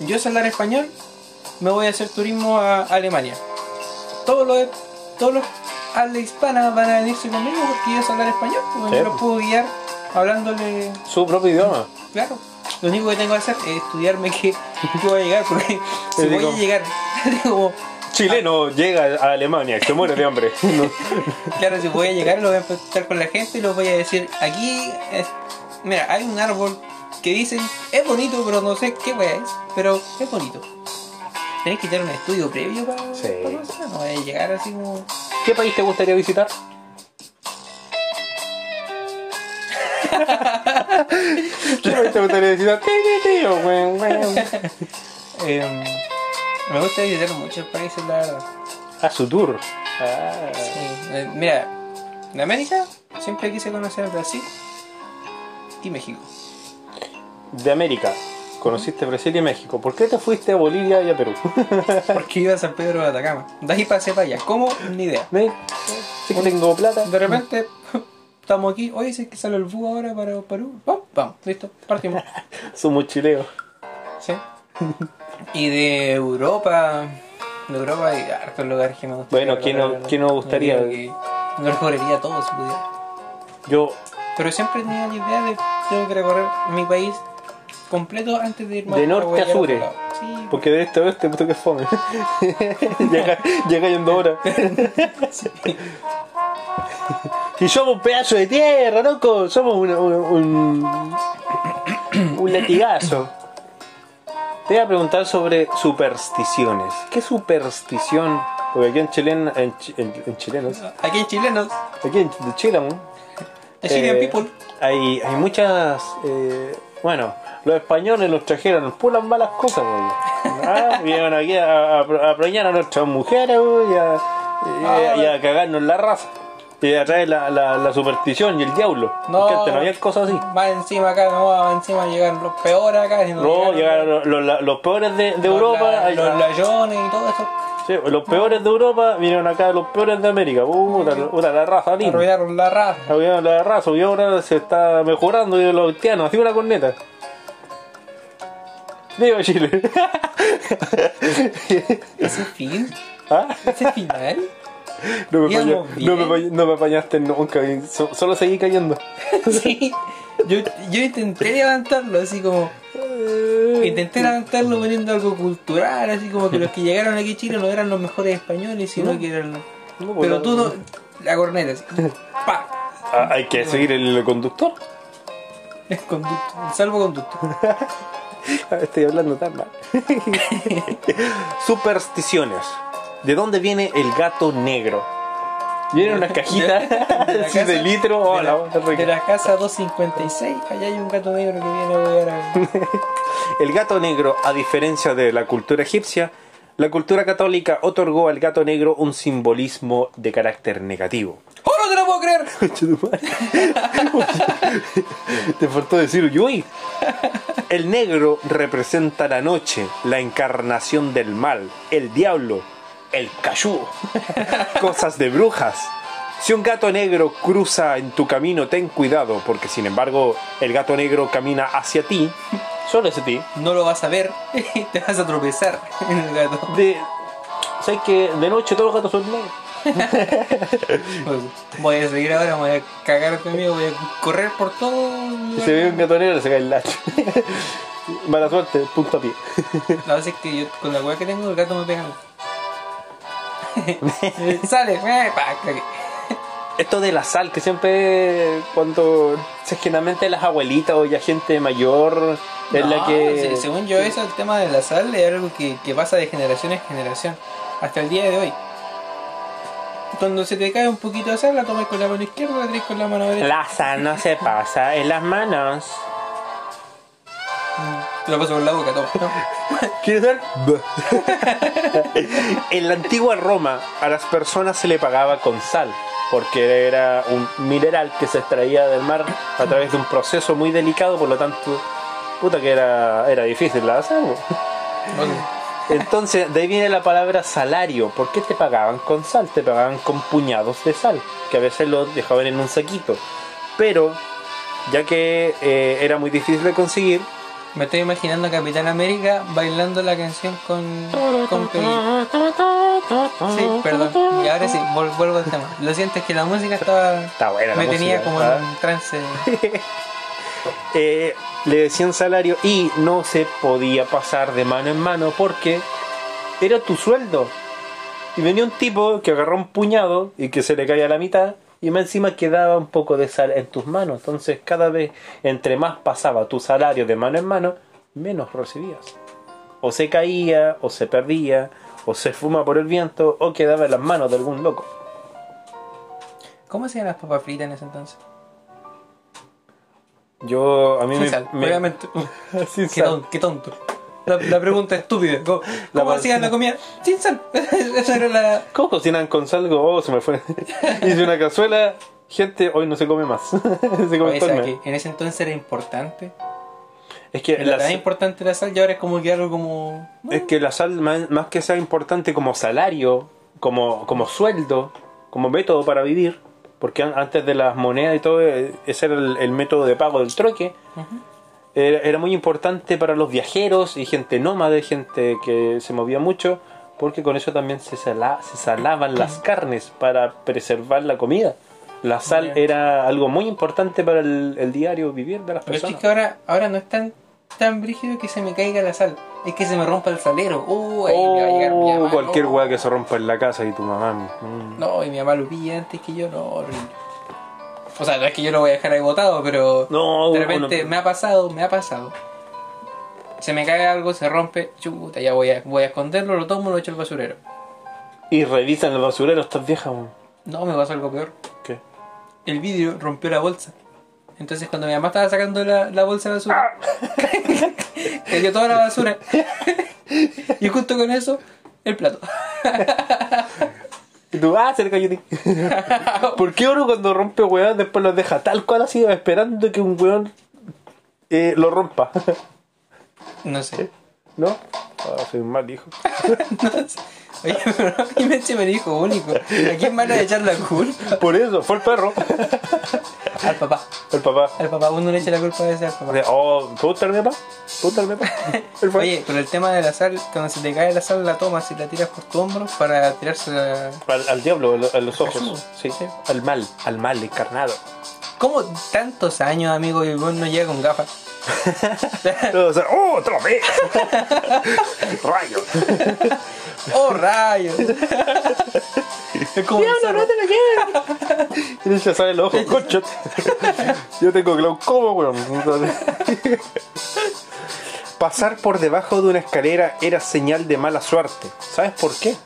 yo sé hablar español, me voy a hacer turismo a Alemania. Todos los, todos los habla hispana van a venirse conmigo porque yo sé hablar español, porque Sí. yo los puedo guiar hablándole, su propio idioma. claro. Lo único que tengo que hacer es estudiarme que, que voy a llegar, porque si voy digo- a llegar, como, Chileno llega a Alemania se muere de hambre. No. claro, si voy a llegar, lo voy a empezar con la gente y los voy a decir, aquí, es- mira, hay un árbol que dicen, es bonito, pero no sé qué wea es, pero es bonito. Tenés que tener un estudio previo para, Sí. para no llegar así como... ¿Qué país te gustaría visitar? ¿Qué país te gustaría visitar? Em, me gusta visitar muchos países, la verdad. A su tour. Ah. Sí, eh, mira, de América siempre quise conocer Brasil y México. De América. Conociste Brasil y México. ¿Por qué te fuiste a Bolivia y a Perú? Porque iba a San Pedro de Atacama. De ahí pasé para allá. ¿Cómo? Ni idea. ¿Ves? Sí que tengo plata. De repente, estamos aquí. Oye, si es que sale el bus ahora para Perú. Vamos, vamos, listo, partimos. Somos chileos. Sí. Y de Europa. De Europa hay hartos lugares que me gustaría. Bueno, ¿quién no- quién no gustaría? No recorrería todo si pudiera. Yo, Pero siempre tenido la idea de tengo que recorrer mi país completo antes de irme De a norte a sur. Sí, porque de este a oeste, puto que fome. llega, llega yendo ahora. Y somos un pedazo de tierra, loco. Somos una- una- un, un latigazo. Te voy a preguntar sobre supersticiones. ¿Qué superstición? Porque aquí en chileno, en, en, en chilenos, Aquí en chilenos, aquí en de Chile, Eh, people. Hay, hay muchas. eh, bueno, los españoles nos trajeron puras malas cosas, güey. Ah, vinieron aquí a, a, a preñar a nuestras mujeres, güey, y a, y a- y a cagarnos la raza. Y a traer la, la, la superstición y el diablo. Porque antes no había cosas así. Más encima acá, no, más encima llegan los peores acá. No, llegaron los, los- los peores de, Europa. la- los layones y todo eso. sí, los peores de Europa vinieron acá los peores de América. Puta, puta, la raza linda. Arruinaron la raza. Arruinaron la raza y ahora se está mejorando y los haitianos, así una corneta. Viva Chile. Ese fin, ¿Ah? ese final. No me, apaña- no, me, bien. apañ- no me apañaste nunca, so- solo seguí cayendo. Sí. Yo, yo intenté levantarlo así como. Intenté levantarlo poniendo algo cultural, así como que los que llegaron aquí a Chile no eran los mejores españoles, sino No. que eran. No, pues, Pero tú no. La corneta, así. ¡Pa! Ah, hay que seguir el conductor. El conducto, el salvoconducto. Ah, Estoy hablando tan mal. Supersticiones. ¿De dónde viene el gato negro? Viene en una cajita De- de la así de casa- litro. de, Oh, la, la- de la casa 256, allá hay un gato negro que viene a huear a... El gato negro, a diferencia de la cultura egipcia, la cultura católica otorgó al gato negro un simbolismo de carácter negativo. ¡Oh, no te lo puedo creer! Te faltó decir Yui. El negro representa la noche, la encarnación del mal, el diablo, el cayú, cosas de brujas. Si un gato negro cruza en tu camino, ten cuidado, porque sin embargo el gato negro camina hacia ti, solo. No lo vas a ver y te vas a tropezar en el gato. De, ¿Sabes que de noche todos los gatos son negros? Pues, voy a seguir ahora, voy a cagar conmigo, voy a correr por todo. Si se ve un gato negro, se cae el lacho. Mala suerte, punto a pie. La verdad es que yo, con la weá que tengo, el gato me pega. Sale, eh, pa. Esto de la sal, que siempre cuando se generalmente las abuelitas o ya gente mayor es la que... según yo, eso, el tema de la sal es algo que, que pasa de generación en generación. Hasta el día de hoy. Cuando se te cae un poquito de sal, la tomas con la mano izquierda, la traes con la mano derecha. La sal no se pasa en las manos. Te la paso por la boca, toma. ¿Quieres ver? en la antigua Roma a las personas se le pagaba con sal, porque era un mineral que se extraía del mar a través de un proceso muy delicado, por lo tanto, puta que era, era difícil la bo. Entonces, de ahí viene la palabra salario. ¿Por qué te pagaban con sal? Te pagaban con puñados de sal, que a veces lo dejaban en un saquito. Pero, ya que eh, era muy difícil de conseguir, Me estoy imaginando a Capitán América bailando la canción con, con Peggy. Sí, perdón. Y ahora sí, vuelvo al tema. Lo siento, es que la música estaba. Está buena la Me tenía música, como ¿ah? en un trance. eh, le decían salario y no se podía pasar de mano en mano porque era tu sueldo. Y venía un tipo que agarró un puñado y que se le caía a la mitad y más encima quedaba un poco de sal en tus manos. Entonces cada vez entre más pasaba tu salario de mano en mano, menos recibías. O se caía, o se perdía, o se fuma por el viento, o quedaba en las manos de algún loco. ¿Cómo hacían las papas fritas en ese entonces? Yo, a mí Sin me... sal, me- obviamente. Sin Qué, sal. ton- qué tonto. La, la pregunta estúpida. ¿Cómo, La cómo pas- hacían la comida? Sin sal. Esa era la. ¿Cómo cocinan con sal? Oh, se me fue. Hice una cazuela. Gente, hoy no se come más. se come Oye, todo el ¿sabes mes. que en ese entonces era importante. Es que, Era la, sal- importante la sal y ahora es como que algo como. es que la sal, más, más que sea importante como salario, como, como sueldo, como método para vivir, porque an- antes de las monedas y todo, eh, ese era el, el método de pago del troque, era, era muy importante para los viajeros y gente nómade, gente que se movía mucho, porque con eso también se, sala- se salaban las carnes para preservar la comida. La sal era algo muy importante para el, el diario vivir de las Pero es que, personas. ahora, ahora no es tan, tan brígido que se me caiga la sal. Es que se me rompa el salero. Uh, ahí me va a llegar mi Oh, mamá. cualquier no. weá que se rompa en la casa y tu mamá. mm. No, y mi mamá lo pilla antes que yo, no, horrible. O sea, no es que yo lo voy a dejar ahí botado, pero No, de uno- repente me ha pasado, me ha pasado. Se me cae algo, se rompe, chuta, ya voy a, voy a esconderlo, lo tomo, lo echo al basurero. Y revisan el basurero estas viejas. No, me pasó algo peor. ¿Qué? El vidrio rompió la bolsa. Entonces cuando mi mamá estaba sacando la, la bolsa de basura, cayó toda la basura. y justo con eso, el plato. Y tú, ah, se le cayó. ¿Por qué uno cuando rompe weón después lo deja tal cual así esperando que un weón eh, lo rompa? No sé. ¿No? Ah, soy un mal hijo. No sé. Oye, pero a mí me hijo único. ¿A quién van a echar la culpa? Por eso, fue el perro. Al papá. El papá. Al papá, uno le echa la culpa a ese al papá. Oh, ¿puedo estar mi papá? ¿Puedo estar mi papá? Oye, pero el tema de la sal, cuando se te cae la sal, la tomas y la tiras por tu hombro para tirarse la... Al, al diablo, a los ojos. Sí. Sí. Al mal, al mal encarnado. ¿Cómo tantos años, amigo, y vos no llega con gafas? O sea, ¡Oh, otra vez! ¡Rayos! ¡Oh, rayos! es como el cerro. Y ya sale el ojo, concha. Yo tengo glaucoma, weón. Pasar por debajo de una escalera era señal de mala suerte. ¿Sabes por qué?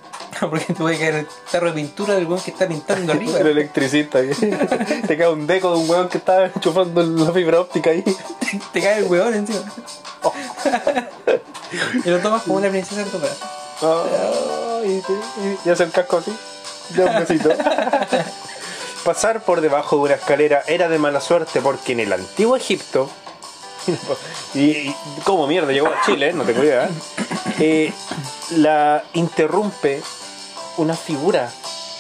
Porque te puede caer el tarro de pintura del weón que está pintando arriba. El electricista. ahí. Te cae un deco de un weón que está enchufando la fibra óptica ahí. te cae el weón encima. y lo tomas como una princesa en tu brazo. Y, hace el casco así. Pasar por debajo de una escalera era de mala suerte porque en el antiguo Egipto. Y, como mierda llegó a Chile, no tengo idea. eh, la interrumpe una figura.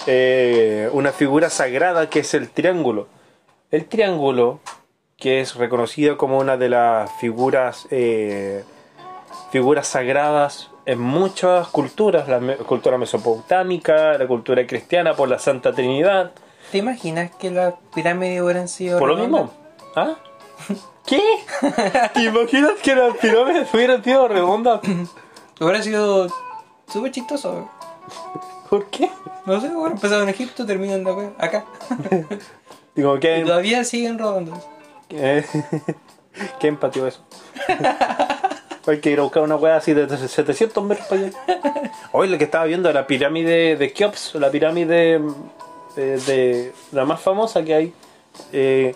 eh, una figura sagrada que es el triángulo. El triángulo, que es reconocido como una de las figuras eh, figuras sagradas en muchas culturas, la me- cultura mesopotámica, la cultura cristiana por la Santa Trinidad. ¿Te imaginas que las pirámides hubieran sido ¿Por lo mismo? ¿Ah? ¿Qué? ¿Te imaginas que las pirámides hubieran sido redondas? Hubiera sido súper chistoso. ¿Por qué? No sé, hubiera empezado en Egipto, terminan la wea acá. Digo, Y ¿qué, todavía siguen rodando. qué, qué empatió eso? Hay que ir a buscar una weá así de 700 metros para allá. Hoy lo que estaba viendo la pirámide de Keops, la pirámide eh, de la más famosa que hay, eh,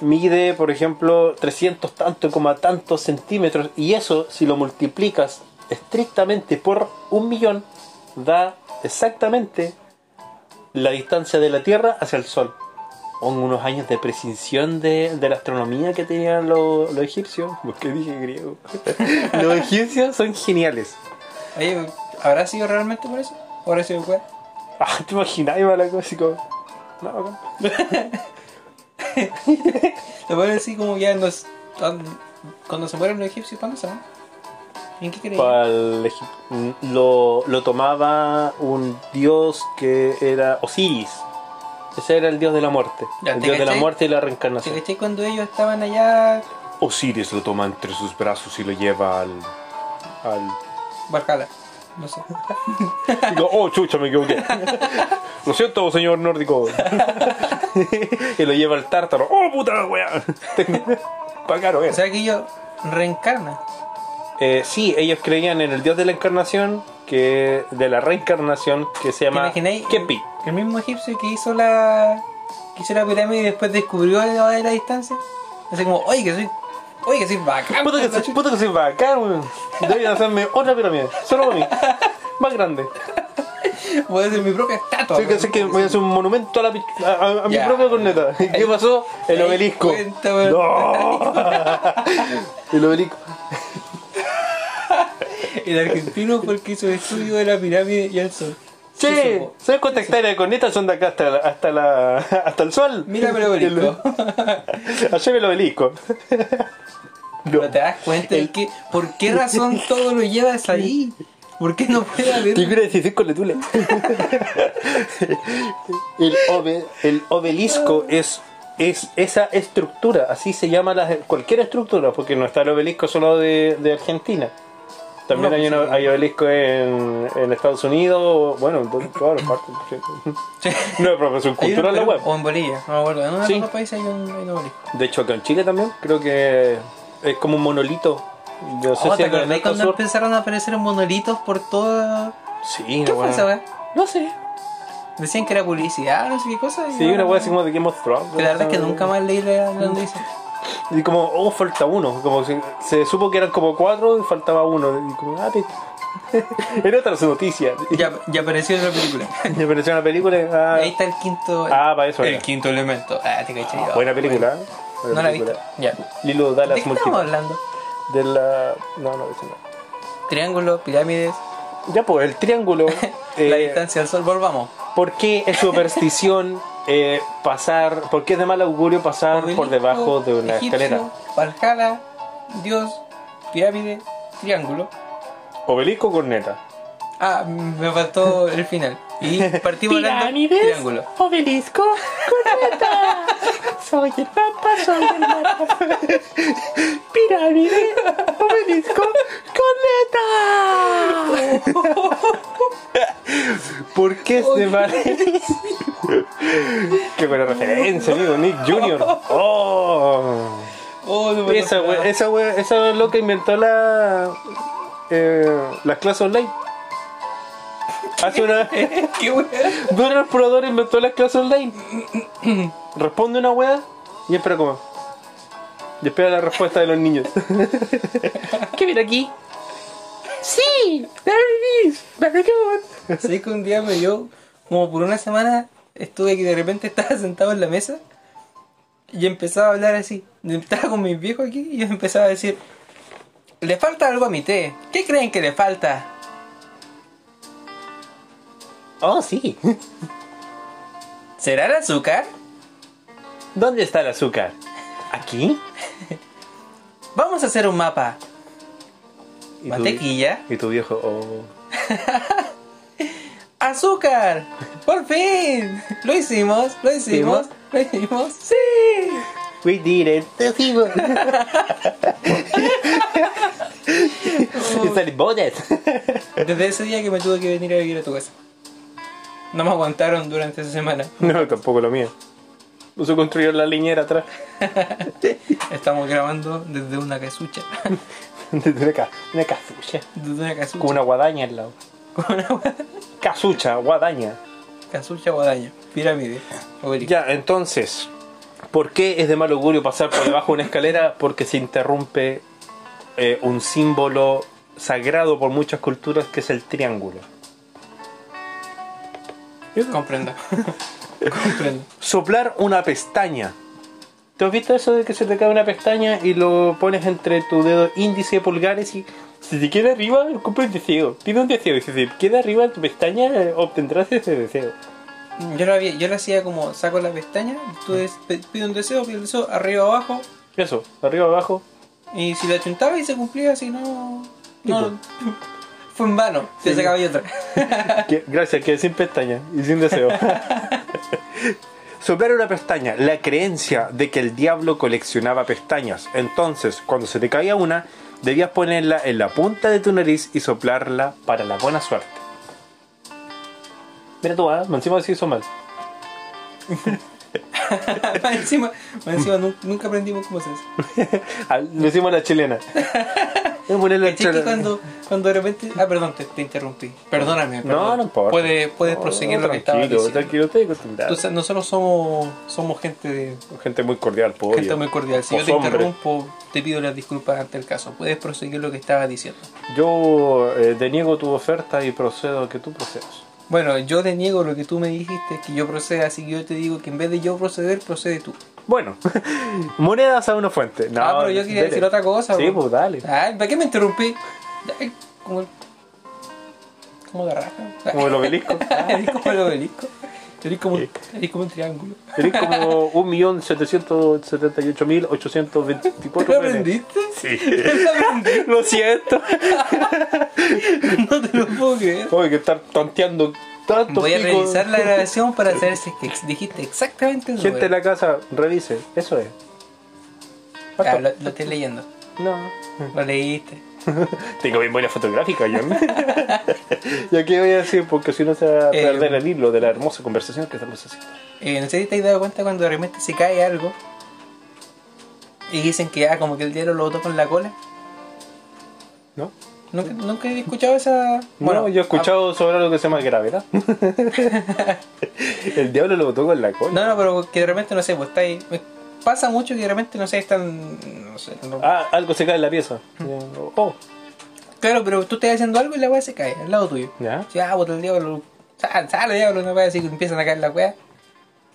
mide, por ejemplo, 300 tanto, coma tantos centímetros. Y eso, si lo multiplicas estrictamente por un millón, da exactamente la distancia de la Tierra hacia el Sol. Unos años de precisión de, de la astronomía que tenían los, los egipcios. ¿Por qué dije griego? los egipcios son geniales. Oye, ¿habrá sido realmente por eso? ¿O habrá sido wea? Ah, ¿te imaginas? Iba la cosa así como... No, acá. Te pueden decir como ya nos, cuando se mueren los egipcios, ¿cuándo se van? ¿En qué creían? Lo, lo tomaba un dios que era Osiris. Ese era el dios de la muerte. Ya, el ¿te dios de la muerte y la ¿Te reencarnación. caché cuando ellos estaban allá Osiris lo toma entre sus brazos y lo lleva al... al... Valhalla? No sé. Digo, oh, chucha, me equivoqué. Lo siento, señor nórdico. y lo lleva al tártaro. Oh, puta wea. Pa' caro, eh. O sea que ellos reencarnan. Eh, sí, ellos creían en el dios de la encarnación, que de la reencarnación, que se ¿Te llama? Kepi. El mismo egipcio que hizo la que hizo la pirámide y después descubrió la de la distancia. Así como, oye, que soy. Oye, que soy bacán. Puta que, soy- puta que soy bacán, weón. Deberían hacerme otra pirámide, solo para mí. Más grande. Voy a hacer mi propia estatua. Que, que voy a hacer un monumento a, la a, a- mi propia corneta. ¿Y ¿Qué pasó? El obelisco. cuenta, weón. No. El obelisco. El argentino fue el que hizo el estudio de la pirámide y el sol. Supo. ¿sabes cuántas hectáreas de cornetas son de acá hasta, la- hasta, la, hasta el sol? Mírame el obelisco. Allá el obelisco. No. Pero te das cuenta de que, ¿por qué razón todo lo llevas ahí? ¿Por qué no puede haber? Quiero decir con letule. el, obe- el obelisco es, es esa estructura, así se llama la, cualquier estructura, porque no está el obelisco solo de, de Argentina. También No, hay, pues una- hay obelisco en, en Estados Unidos, bueno, en to- todas las partes. Sí. No es profesión cultural la web. O en Bolivia, no me acuerdo. En uno Sí. de los países hay un, hay un obelisco. De hecho, acá en Chile también, creo que es como un monolito. Yo sé Oh, si ¿Te acá en cuando sur. empezaron a aparecer monolitos por todo? Sí, ¿Qué fue esa? No sé. Decían que era publicidad, no sé qué cosa. Sí, una wea así como de Game of Thrones. Que la verdad es que nunca más leí la noticia. Y como, oh, falta uno. Como se, se supo que eran como cuatro y faltaba uno. Y como, ah, Era otra noticia. Ya, ya apareció en la película. me apareció una película. y, Ah, Ahí está el quinto. ah, para eso el era. quinto elemento. Ah, te caché. Ah, buena película. ¿eh? Buena No la vi. película. Ya. Lilo ¿De Dallas qué estamos hablando? De la. No, no, eso no. Triángulo, pirámides, Ya, pues, el triángulo. la eh, distancia al sol. Volvamos. ¿Por qué es superstición eh, pasar. ¿Por qué es de mal augurio pasar por debajo de una egipcio, escalera? Valhalla, Dios, pirámide, triángulo. Obelisco corneta. Ah, me faltó el final. Y partimos hablando triángulo. Obelisco, corneta. Soy el papa, soy el mapa. Pirámide, obelisco, corneta. ¿Por qué es de mal? Qué buena referencia, amigo. Nick Jr. Oh. Oh, no me Esa wea, esa wea, esa es lo que inventó la. Eh, las clases online. Hace una. ¿Qué weá? Dura el explorador inventó las clases online. Responde una wea y espera como. Y espera la respuesta de los niños. ¿Qué viene aquí? Sí, there it is, very good. Sé que un día me dio, como por una semana, estuve que de repente estaba sentado en la mesa y empezaba a hablar así. Estaba con mis viejos aquí y yo empezaba a decir, le falta algo a mi té. ¿Qué creen que le falta? Oh, sí. ¿Será el azúcar? ¿Dónde está el azúcar? ¿Aquí? Vamos a hacer un mapa. ¿Y tu- Mantequilla. Y tu viejo, oh. ¡Azúcar! ¡Por fin! Lo hicimos, lo hicimos, lo hicimos. ¡Sí! We did it. It's a bonnet. Desde ese día que me tuve que venir a vivir a tu casa. No me aguantaron durante esa semana. No, tampoco lo mío. No se construyó la liñera atrás. Estamos grabando desde una casucha. Desde una, ca- una casucha. Desde una casucha. Con una guadaña al lado. Con una gua- Casucha, guadaña. casucha guadaña. Pirámide. Obelisco. Ya, entonces, ¿por qué es de mal augurio pasar por debajo de una escalera? Porque se interrumpe eh, un símbolo sagrado por muchas culturas que es el triángulo. Comprendo. Comprendo. Soplar una pestaña. ¿Te has visto eso de que se te cae una pestaña y lo pones entre tu dedo índice y pulgares y si te queda arriba, compra un deseo? Pide un deseo y si te queda arriba tu pestaña, eh, obtendrás ese deseo. Yo lo, había, yo lo hacía como saco la pestaña, tú des- pe- pido un deseo, pido el deseo, arriba abajo, Eso, arriba abajo. y si la chuntaba y se cumplía, si no. Tipo. no fue en vano, te Sí. sacaba y otra. Que- gracias, que sin pestaña y sin deseo. Soplar una pestaña, la creencia de que el diablo coleccionaba pestañas. Entonces, cuando se te caía una, debías ponerla en la punta de tu nariz y soplarla para la buena suerte. Mira tú, ¿ah? encima se hizo mal. Encima, encima nun- nunca aprendimos cómo se hace. Ah, Lo hicimos la chilena. Voy a ponerle la ¿Cachai que chilena. cuando, cuando de repente. Ah, perdón, te, te interrumpí. Perdóname, perdón. No, no importa. Puedes, puedes No, proseguir lo que tranquilo, diciendo. Tranquilo, estoy acostumbrado. Entonces, nosotros somos, somos gente de, Gente muy cordial, po, gente obvio. muy cordial. Si yo Vos te hombre. interrumpo, te pido las disculpas ante el caso. Puedes proseguir lo que estabas diciendo. Yo eh, deniego tu oferta y procedo a que tú procedas. Bueno, yo te niego lo que tú me dijiste, que yo proceda, así que yo te digo que en vez de yo proceder, procede tú. Bueno, monedas a una fuente. No, ah, pero yo quería dele. decir otra cosa. Sí, bro. pues dale. Ay, ¿para qué me interrumpí? Ay, como el... Como de raja. Como el obelisco. Eres como el obelisco. Eres como, eres como un triángulo. Eres como 1.778.824 ¿Lo aprendiste? Sí. ¿Lo aprendí? Lo siento. No te lo puedo creer. Oye, que estar tonteando tanto Voy a pico. revisar la grabación para saber si es que ex- dijiste exactamente el Gente en número. la casa, revise. Eso es. Ah, lo, lo estoy leyendo. No. Lo leíste. Tengo memoria fotográfica, John. ¿Y aquí voy a decir? Porque si no se va a Eh, perder el hilo de la hermosa conversación que estamos haciendo. Eh, no sé si te has dado cuenta cuando de repente se cae algo y dicen que ah, como que el diablo lo botó con la cola. ¿No? ¿Nunca, nunca he escuchado esa. Bueno, yo he escuchado sobre algo que se llama gravedad. el diablo lo botó con la ah, cola. no, no, pero que de repente no sé, pues está ahí. Pasa mucho que de repente no sé, están. No sé. no- Ah, algo se cae en la pieza. Oh, Claro, pero tú estás haciendo algo y la weá se cae al lado tuyo. ya. Si, ah, bota el diablo. Sale, sale diablo, una weá así que empiezan a caer la weá.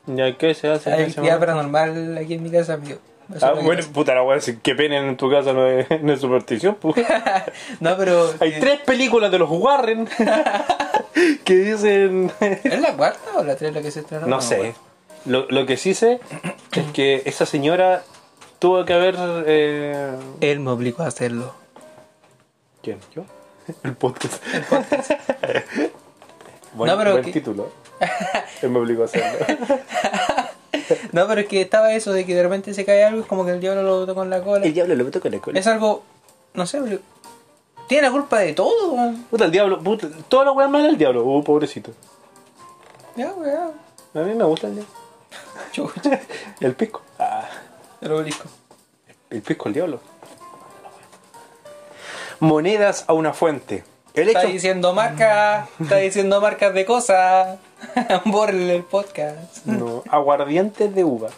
¿Ya qué se hace? Hay actividad paranormal aquí en mi casa, amigo. Eso Ah, bueno, puta la weá, que penen en tu casa no es, no es superstición. pues. no, pero. Hay eh, tres películas de los Warren que dicen. ¿Es la cuarta o la tres la que se estrenó? No me sé. Lo, lo que sí sé es que esa señora tuvo que haber. Eh... Él me obligó a hacerlo. ¿Quién? ¿Yo? El podcast. El podcast. Buen, No, pero buen que- título. Él me obligó a hacerlo. No, pero es que estaba eso de que de repente se cae algo, es como que el diablo lo botó con la cola. diablo lo meto con la cola. Es algo, no sé, pero tiene la culpa de todo, weón. Puta, el diablo. Puta, toda la weá mala del diablo. Uh, pobrecito. Ya, weón. A mí me gusta el diablo. Chucha, El pisco. Ah, el obelisco. el pisco, el diablo. Monedas a una fuente. El Está diciendo marca, está diciendo marcas de cosas. Borre el podcast. no, aguardientes de uva.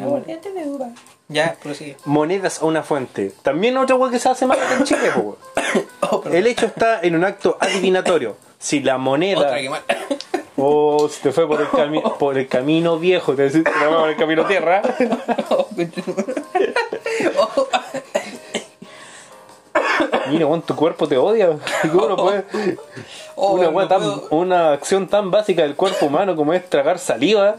Aguardiente de uva. Ya, prosigue. Monedas a una fuente. También otra cosa que se hace más en Chile. Oh. El hecho está en un acto adivinatorio. Si la moneda. Otra mal. Oh, se te fue por el, cami- por el camino viejo, te decís, te fue por el camino tierra. Mira, weón, tu cuerpo te odia. ¿Cómo no puedes? oh, una, no tan- una acción tan básica del cuerpo humano como es tragar saliva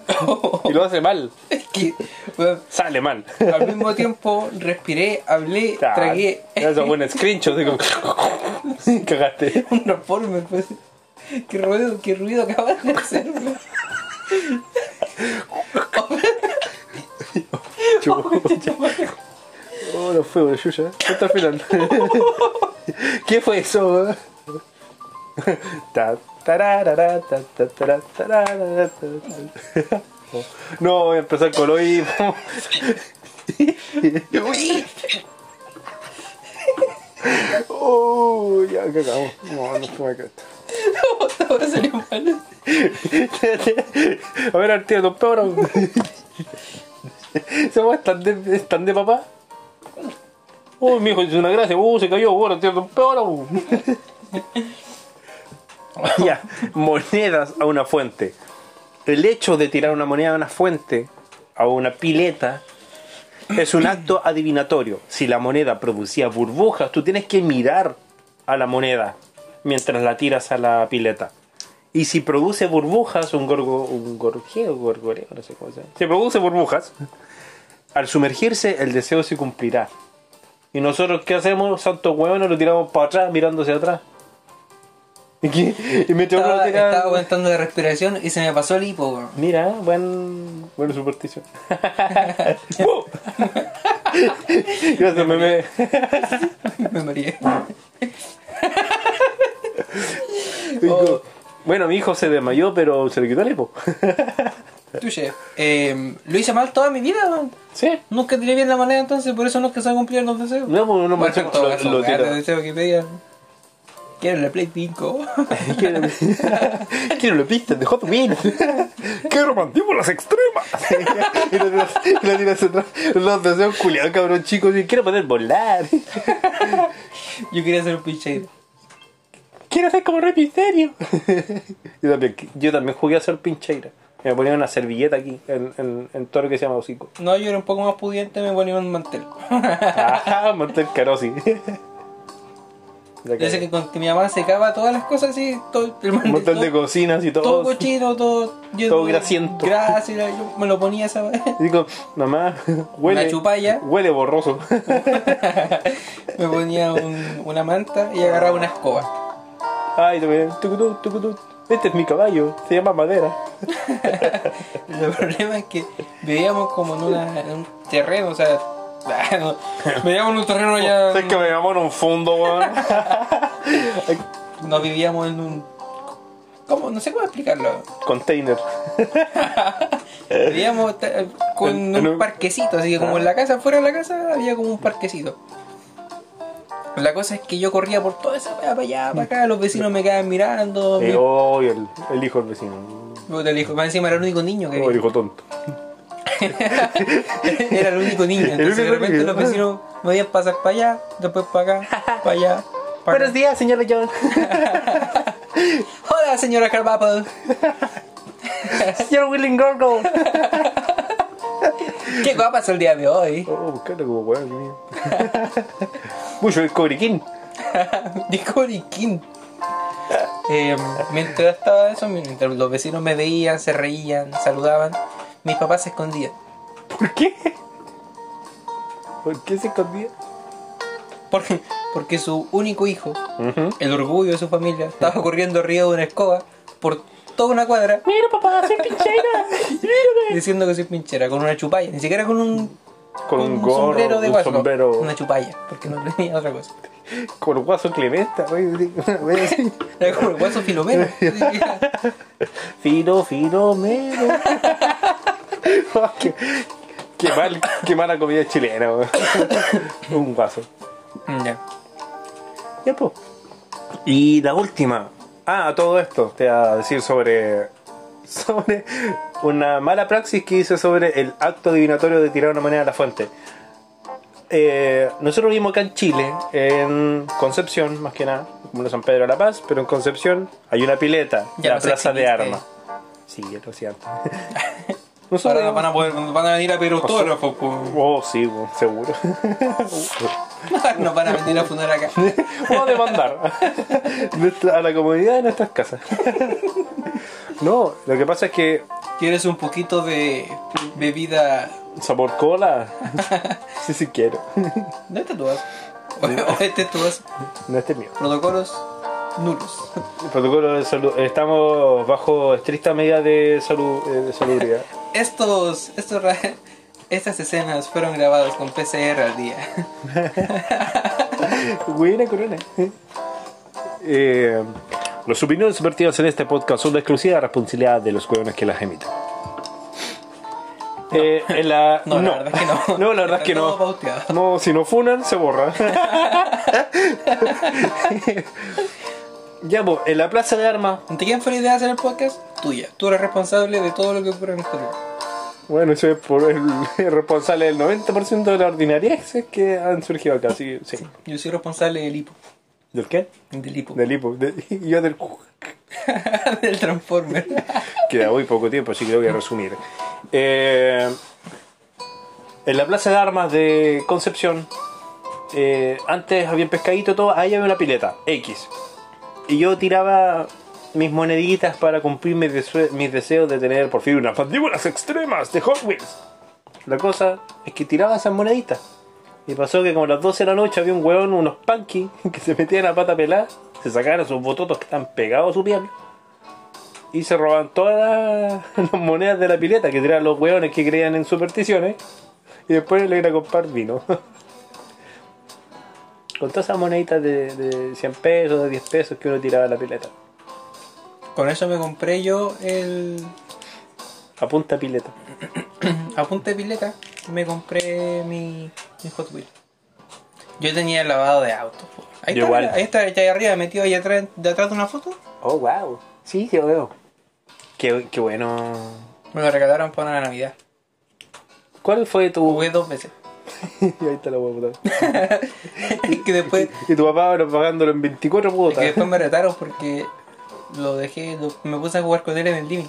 y lo hace mal. Es que, weón, Sale mal. al mismo tiempo respiré, hablé, tragué. Eso buen screenshot. Digo, cagaste. Un pues. Qué ruido, qué ruido acabas de hacer. Oh, no fue una yuya. Hasta el final. ¿Qué fue eso? No, voy a empezar con hoy. Oh, ya cagamos. No, no fue acá. A ver, al tío. ¿Se va están de, están de papá? Oh, mi hijo hizo una gracia. Uh, se cayó. Bueno, tío, don Pedro. ya, monedas a una fuente. El hecho de tirar una moneda a una fuente, a una pileta, es un acto adivinatorio. Si la moneda producía burbujas, tú tienes que mirar a la moneda mientras la tiras a la pileta. Y si produce burbujas, un gorgo, un gorjeo, gorgoreo, no sé cómo se llama. Si produce burbujas, al sumergirse el deseo se cumplirá. Y nosotros, ¿qué hacemos? Santos huevones lo tiramos para atrás, mirando hacia atrás. ¿Y, qué? y lo Estaba, estaba aguantando de respiración y se me pasó el hipo. Mira, buen, buena superstición. Gracias, meme. Me mareé. Digo, Bueno, mi hijo se desmayó, pero se le quitó el hipo. Tuye. Eh, lo hice mal toda mi vida, weón. sí. Nunca tiré bien la moneda entonces, por eso nunca se cumplido los deseos. No, pues Bueno, me lo, lo deseo que pedía. Quiero la Play 5. Quiero, quiero la pista de Hot Wheels. Quiero mandíbulas extremas. y la tiras, y la tiras atrás. Los deseos culiados, cabrón, chicos. Y quiero poder volar. Yo quería ser un pincheiro. Quiero ser como Rey Misterio. yo, también, yo también jugué a ser pincheira. Me ponía una servilleta aquí, en, en, en todo lo que se llama hocico. No, yo era un poco más pudiente, me ponía un mantel. Ah, Montel Carosi. Yo sé que con que mi mamá secaba todas las cosas así, todo el Un mantel. montón de cocinas y todo. todo cochino, todo lleno Todo grasiento. grasa, y yo me lo ponía esa vez. Y digo, mamá, huele. Una chupalla. Huele borroso. Me ponía un- una manta y agarraba una escoba. Ay, también. tucutú, tucutú. Este es mi caballo. Se llama Madera. El problema es que vivíamos como en, una, en un terreno, o sea, no, vivíamos en un terreno ya. Es que me llamó en un fondo, weón. No vivíamos en un. ¿Cómo? No sé cómo explicarlo. Container. Vivíamos ta- con En- en un un- parquecito, así que como en la casa, fuera de la casa, había como un parquecito. La cosa es que yo corría por toda esa weá para allá, para acá, los vecinos me quedaban mirando. Eh, mi- oh, el, el hijo del vecino. El hijo, más encima era el único niño que Oh, el hijo tonto. Era el único niño, entonces de repente niño. los vecinos me veían pasar para allá, después para acá, para allá. para Buenos acá. días, señora John. Hola, señora Carvapo. Señor Willing Gorgo. Qué guapas el día de hoy. Oh, buscarlo como weón. Mucho el cobriquín. Discovery King. Eh, mientras estaba eso, mientras los vecinos me veían, se reían, saludaban, mis papás se escondían. ¿Por qué? ¿Por qué se escondía? Porque, porque su único hijo, el orgullo de su familia, estaba corriendo arriba de una escoba por toda una cuadra Mira, papá, soy pinchera. Mírame. diciendo que soy pinchera, con una chupalla, ni siquiera con un, Con un gorro, sombrero de un guaso, sombrero. una chupalla, porque no tenía otra cosa. Con guaso Clementa, güey. Era como el guaso filomeno. Filo, filomeno. Oh, qué, qué mal, qué mala comida chilena, güey. Un guaso. ya. Ya, pues. Y la última. Ah, todo esto te voy a decir sobre. Sobre una mala praxis que hice sobre el acto divinatorio de tirar una moneda a la fuente. Eh, nosotros vivimos acá en Chile, en Concepción, más que nada, como en San Pedro de la Paz, pero en Concepción hay una pileta, Ya la Plaza de. Armas. Sí, ya lo siento. Ahora van a, poder, van a venir a pedir autógrafos, po. Oh, sí, seguro. Nos van a venir a fundar acá. Vamos a demandar a la comodidad de nuestras casas. No, lo que pasa es que ¿Quieres un poquito de bebida? sabor cola. Sí, sí quiero. ¿Dónde está tu vaso? O o este es tu vaso. No este es mío. Protocolos nulos. Protocolo de salud. Estamos bajo estricta medida de salud eh, de salubridad. Estos, estos, estas escenas fueron grabadas con PCR al día. Buena corona. Eh, los opiniones vertidas en este podcast son de exclusiva responsabilidad de los huevones que las emiten. Eh, en la, No, la verdad es que no. No, la verdad es que no. pauteado. No, si no funan, se borra. ya, pues, en la plaza de armas. ¿De quién fue la idea de hacer el podcast? Tuya. Tú eres responsable de todo lo que ocurre en este lugar. Bueno, eso es por el, el responsable del 90% de las ordinarieces que han surgido acá. Así que, sí. Yo soy responsable del hipo. ¿Del qué? Del hipo. Del hipo. De- yo del. del Transformer. Queda muy poco tiempo, así que lo voy a resumir. Eh, en la plaza de armas de Concepción, eh, antes había pescadito todo, ahí había una pileta, X. Y yo tiraba mis moneditas para cumplir mis, desue- mis deseos de tener por fin unas mandíbulas extremas de Hot Wheels. La cosa es que tiraba esas moneditas. Y pasó que como a las 12 de la noche había un hueón, unos punky, que se metían a pata pelada, se sacaban sus bototos que están pegados a su piel y se roban todas las, monedas de la pileta que tiraban los hueones que creían en supersticiones y después le iban a comprar vino. Con todas esas moneditas de, de 100 pesos, de 10 pesos que uno tiraba a la pileta. Con eso me compré yo el. A punta pileta. A punta de pileta, me compré mi, mi Hot Wheel. Yo tenía el lavado de autos. po. Ahí Yo está, igual. ahí está, ahí arriba, metido ahí atrás, de atrás de una foto. Oh, wow. Sí, yo veo. Qué, qué bueno. Me lo regalaron para la Navidad. ¿Cuál fue tu...? Jugué dos veces. y ahí está la hueá. y que después, Y tu papá ahora pagándolo en 24 y que putas. después me retaron porque lo dejé, lo- me puse a jugar con él en el living.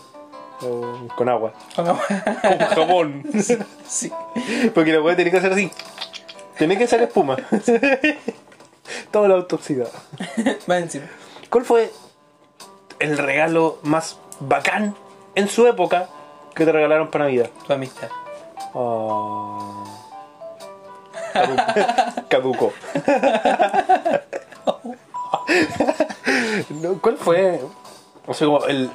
Con agua. Con agua. Con jabón. sí. Porque la hueá tiene que hacer así. Tiene que ser espuma. Todo la autoxidad. Va encima. ¿Cuál fue el regalo más bacán en su época que te regalaron para Navidad? Tu amistad. Oh. Caduco. No, ¿Cuál fue? O sea, como el.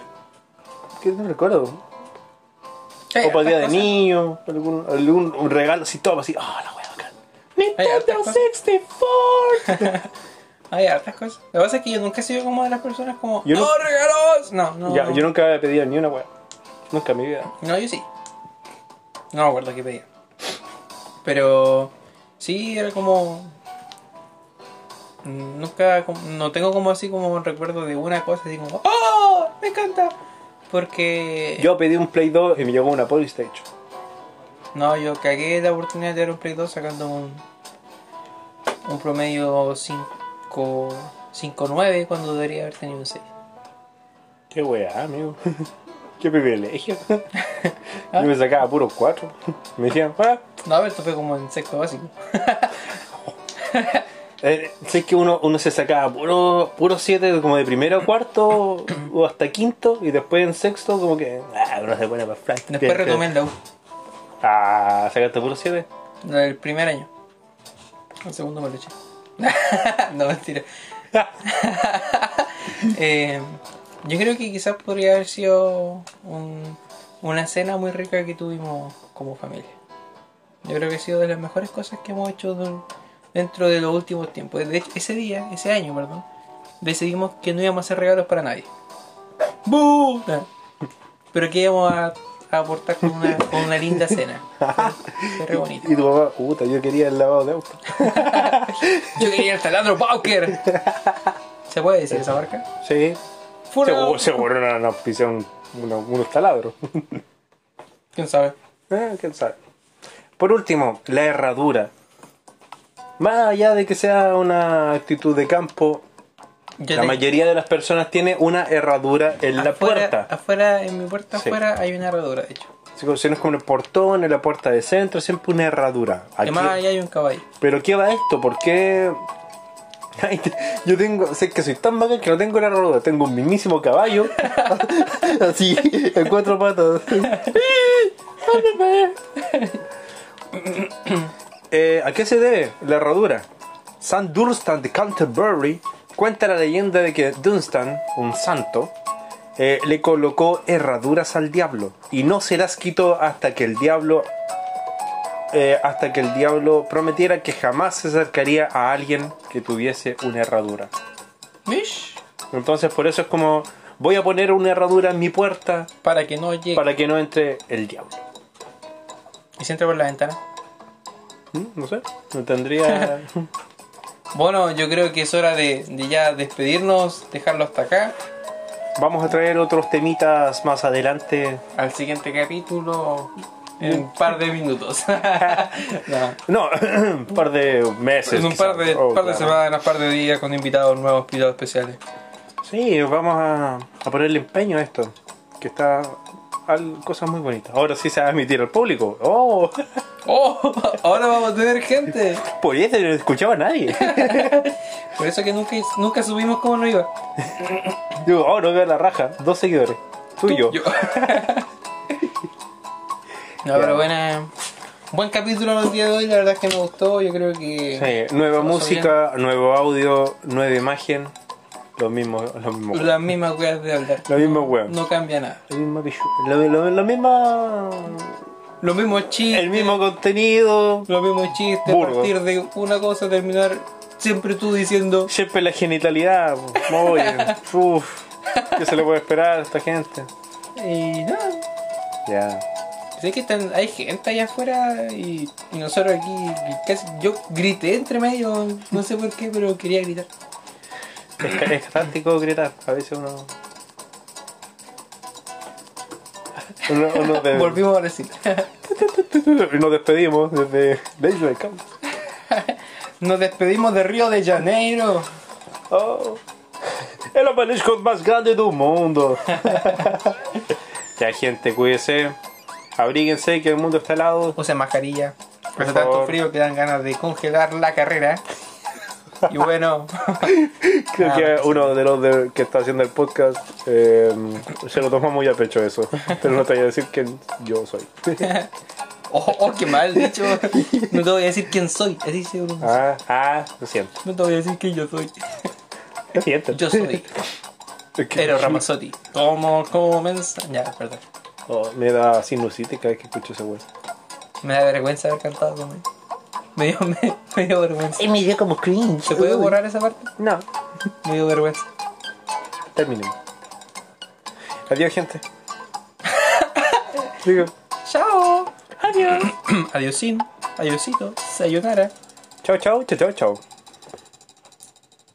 ¿Qué no recuerdo? Hay O para el día de cosas. niño, algún, algún un regalo así, todo así. ¡Ah, la wea bacán! ¡Nintendo cosas. 64! Hay hartas cosas. Lo que pasa es que yo nunca he sido como de las personas como. Yo ¡No, no- regalos! No, no. Ya, no. yo nunca había pedido ni una wea. Nunca en mi vida. No, yo sí. No me acuerdo qué pedía. Pero sí, era como. Nunca. como- No tengo como así como un recuerdo de una cosa así como. ¡Oh! ¡Me encanta! Porque. Yo pedí un Play 2 y me llegó una Polystation. No, yo cagué la oportunidad de tener un Play 2 sacando un. Un promedio 5. 5.9 cuando debería haber tenido un 6. Qué weá, amigo. Qué privilegio. Yo me sacaba puros cuatro. Me decían, ah, No, a ver, esto fue como en sexto básico. eh, sé que uno, uno se sacaba puro, puro siete como de primero a cuarto o hasta quinto y después en sexto como que ah, uno se pone para Frank. Después retomé el U. Ah, sacaste puro siete. No, el primer año. El segundo me lo eché. no, mentira. Eh, yo creo que quizás podría haber sido un- una cena muy rica que tuvimos como familia. Yo creo que ha sido de las mejores cosas que hemos hecho dentro de los últimos tiempos. De hecho, ese día, ese año, perdón, decidimos que no íbamos a hacer regalos para nadie. ¡Bú! Ah. Pero que íbamos a, a aportar con una, con una linda cena. Fue re bonito. Y tu papá, puta, yo quería el lavado de auto. Yo quería el taladro Bauker. ¿Se puede decir esa marca? Sí. Seguro, seguro una, una auspician uno- unos taladros. ¿Quién sabe? Eh, quién sabe. Por último, la herradura. Más allá de que sea una actitud de campo, Yo la te- mayoría de las personas tiene una herradura en la puerta. Afuera, en mi puerta Sí. afuera hay una herradura, de hecho. Si no es como el portón, en la puerta de centro, siempre una herradura. Aquí- Además, allá hay un caballo. Pero ¿qué va esto? ¿Por qué? Yo tengo, sé que soy tan bacán que no tengo la herradura, tengo un mismísimo caballo, así, en cuatro patas. Eh, ¿A qué se debe la herradura? San Dunstan de Canterbury cuenta la leyenda de que Dunstan, un santo, eh, le colocó herraduras al diablo y no se las quitó hasta que el diablo eh, hasta que el diablo prometiera que jamás se acercaría a alguien que tuviese una herradura. Mish. Entonces por eso es como voy a poner una herradura en mi puerta Para que no llegue. para que no entre el diablo. Y si entra por la ventana. ¿Mm? No sé, no tendría... Bueno, yo creo que es hora de, de ya despedirnos, dejarlo hasta acá. Vamos a traer otros temitas más adelante. Al siguiente capítulo. En un par de minutos. No. No, un par de meses. En un par de. Oh, par de claro. semanas, par de días con invitados nuevos, invitados especiales. Sí, vamos a, a ponerle empeño a esto. Que está cosas muy bonitas. Ahora sí se va a emitir al público. Oh, ¡Oh! Ahora vamos a tener gente. por eso no escuchaba a nadie. Por eso que nunca, nunca subimos cómo no iba. Digo, oh, no veo la raja. Dos seguidores. Tú y yo. Yo. no, pero buena. Buen capítulo el día de hoy, la verdad es que me gustó. Yo creo que. Sí, nueva música, nuevo audio, nueva imagen. Lo mismo, lo mismo. Las mismas weas de hablar. La misma wea. No cambia nada. La misma pichu- lo, lo- lo misma. Los mismos chistes. El mismo contenido. Los mismos chistes. Burdo. Partir de una cosa, terminar siempre tú diciendo. Siempre la genitalidad. Muy Uf. ¿Qué se le puede esperar a esta gente? Y nada. Ya. Sé que están, hay gente allá afuera y, y nosotros aquí. casi- yo grité entre medio, no sé por qué, pero quería gritar. Es, es gritar. A veces uno. Uno, uno de- Volvimos a decir. y nos despedimos desde Camp. Nos despedimos de Río de Janeiro. Oh. El obelisco más grande del mundo. ya, gente, cuídense. Abríguense que el mundo está helado. Usen mascarilla. Hace tanto frío que dan ganas de congelar la carrera. Y bueno, Creo que uno de los de- que está haciendo el podcast eh, se lo toma muy a pecho eso. Pero no te voy a decir que yo soy. oh, oh, qué mal dicho. No te voy a decir quién soy. Así se pronuncia. ah, ah, lo siento. No te voy a decir quién yo soy. Lo siento. Yo soy Es que- Ero Ramazzotti. ¿Cómo comienza? Ya, perdón. Oh, me da sinusitis cada vez que escucho ese weón. Me da vergüenza haber cantado él. Me dio, me, me dio vergüenza. me dio como cringe. ¿Se puede borrar esa parte? No. Me dio vergüenza. Terminemos. Adiós, gente. Digo, Chao. Adiós. Adiosín. Adiosito. Sayonara. chao, chao, chao, chao, chao.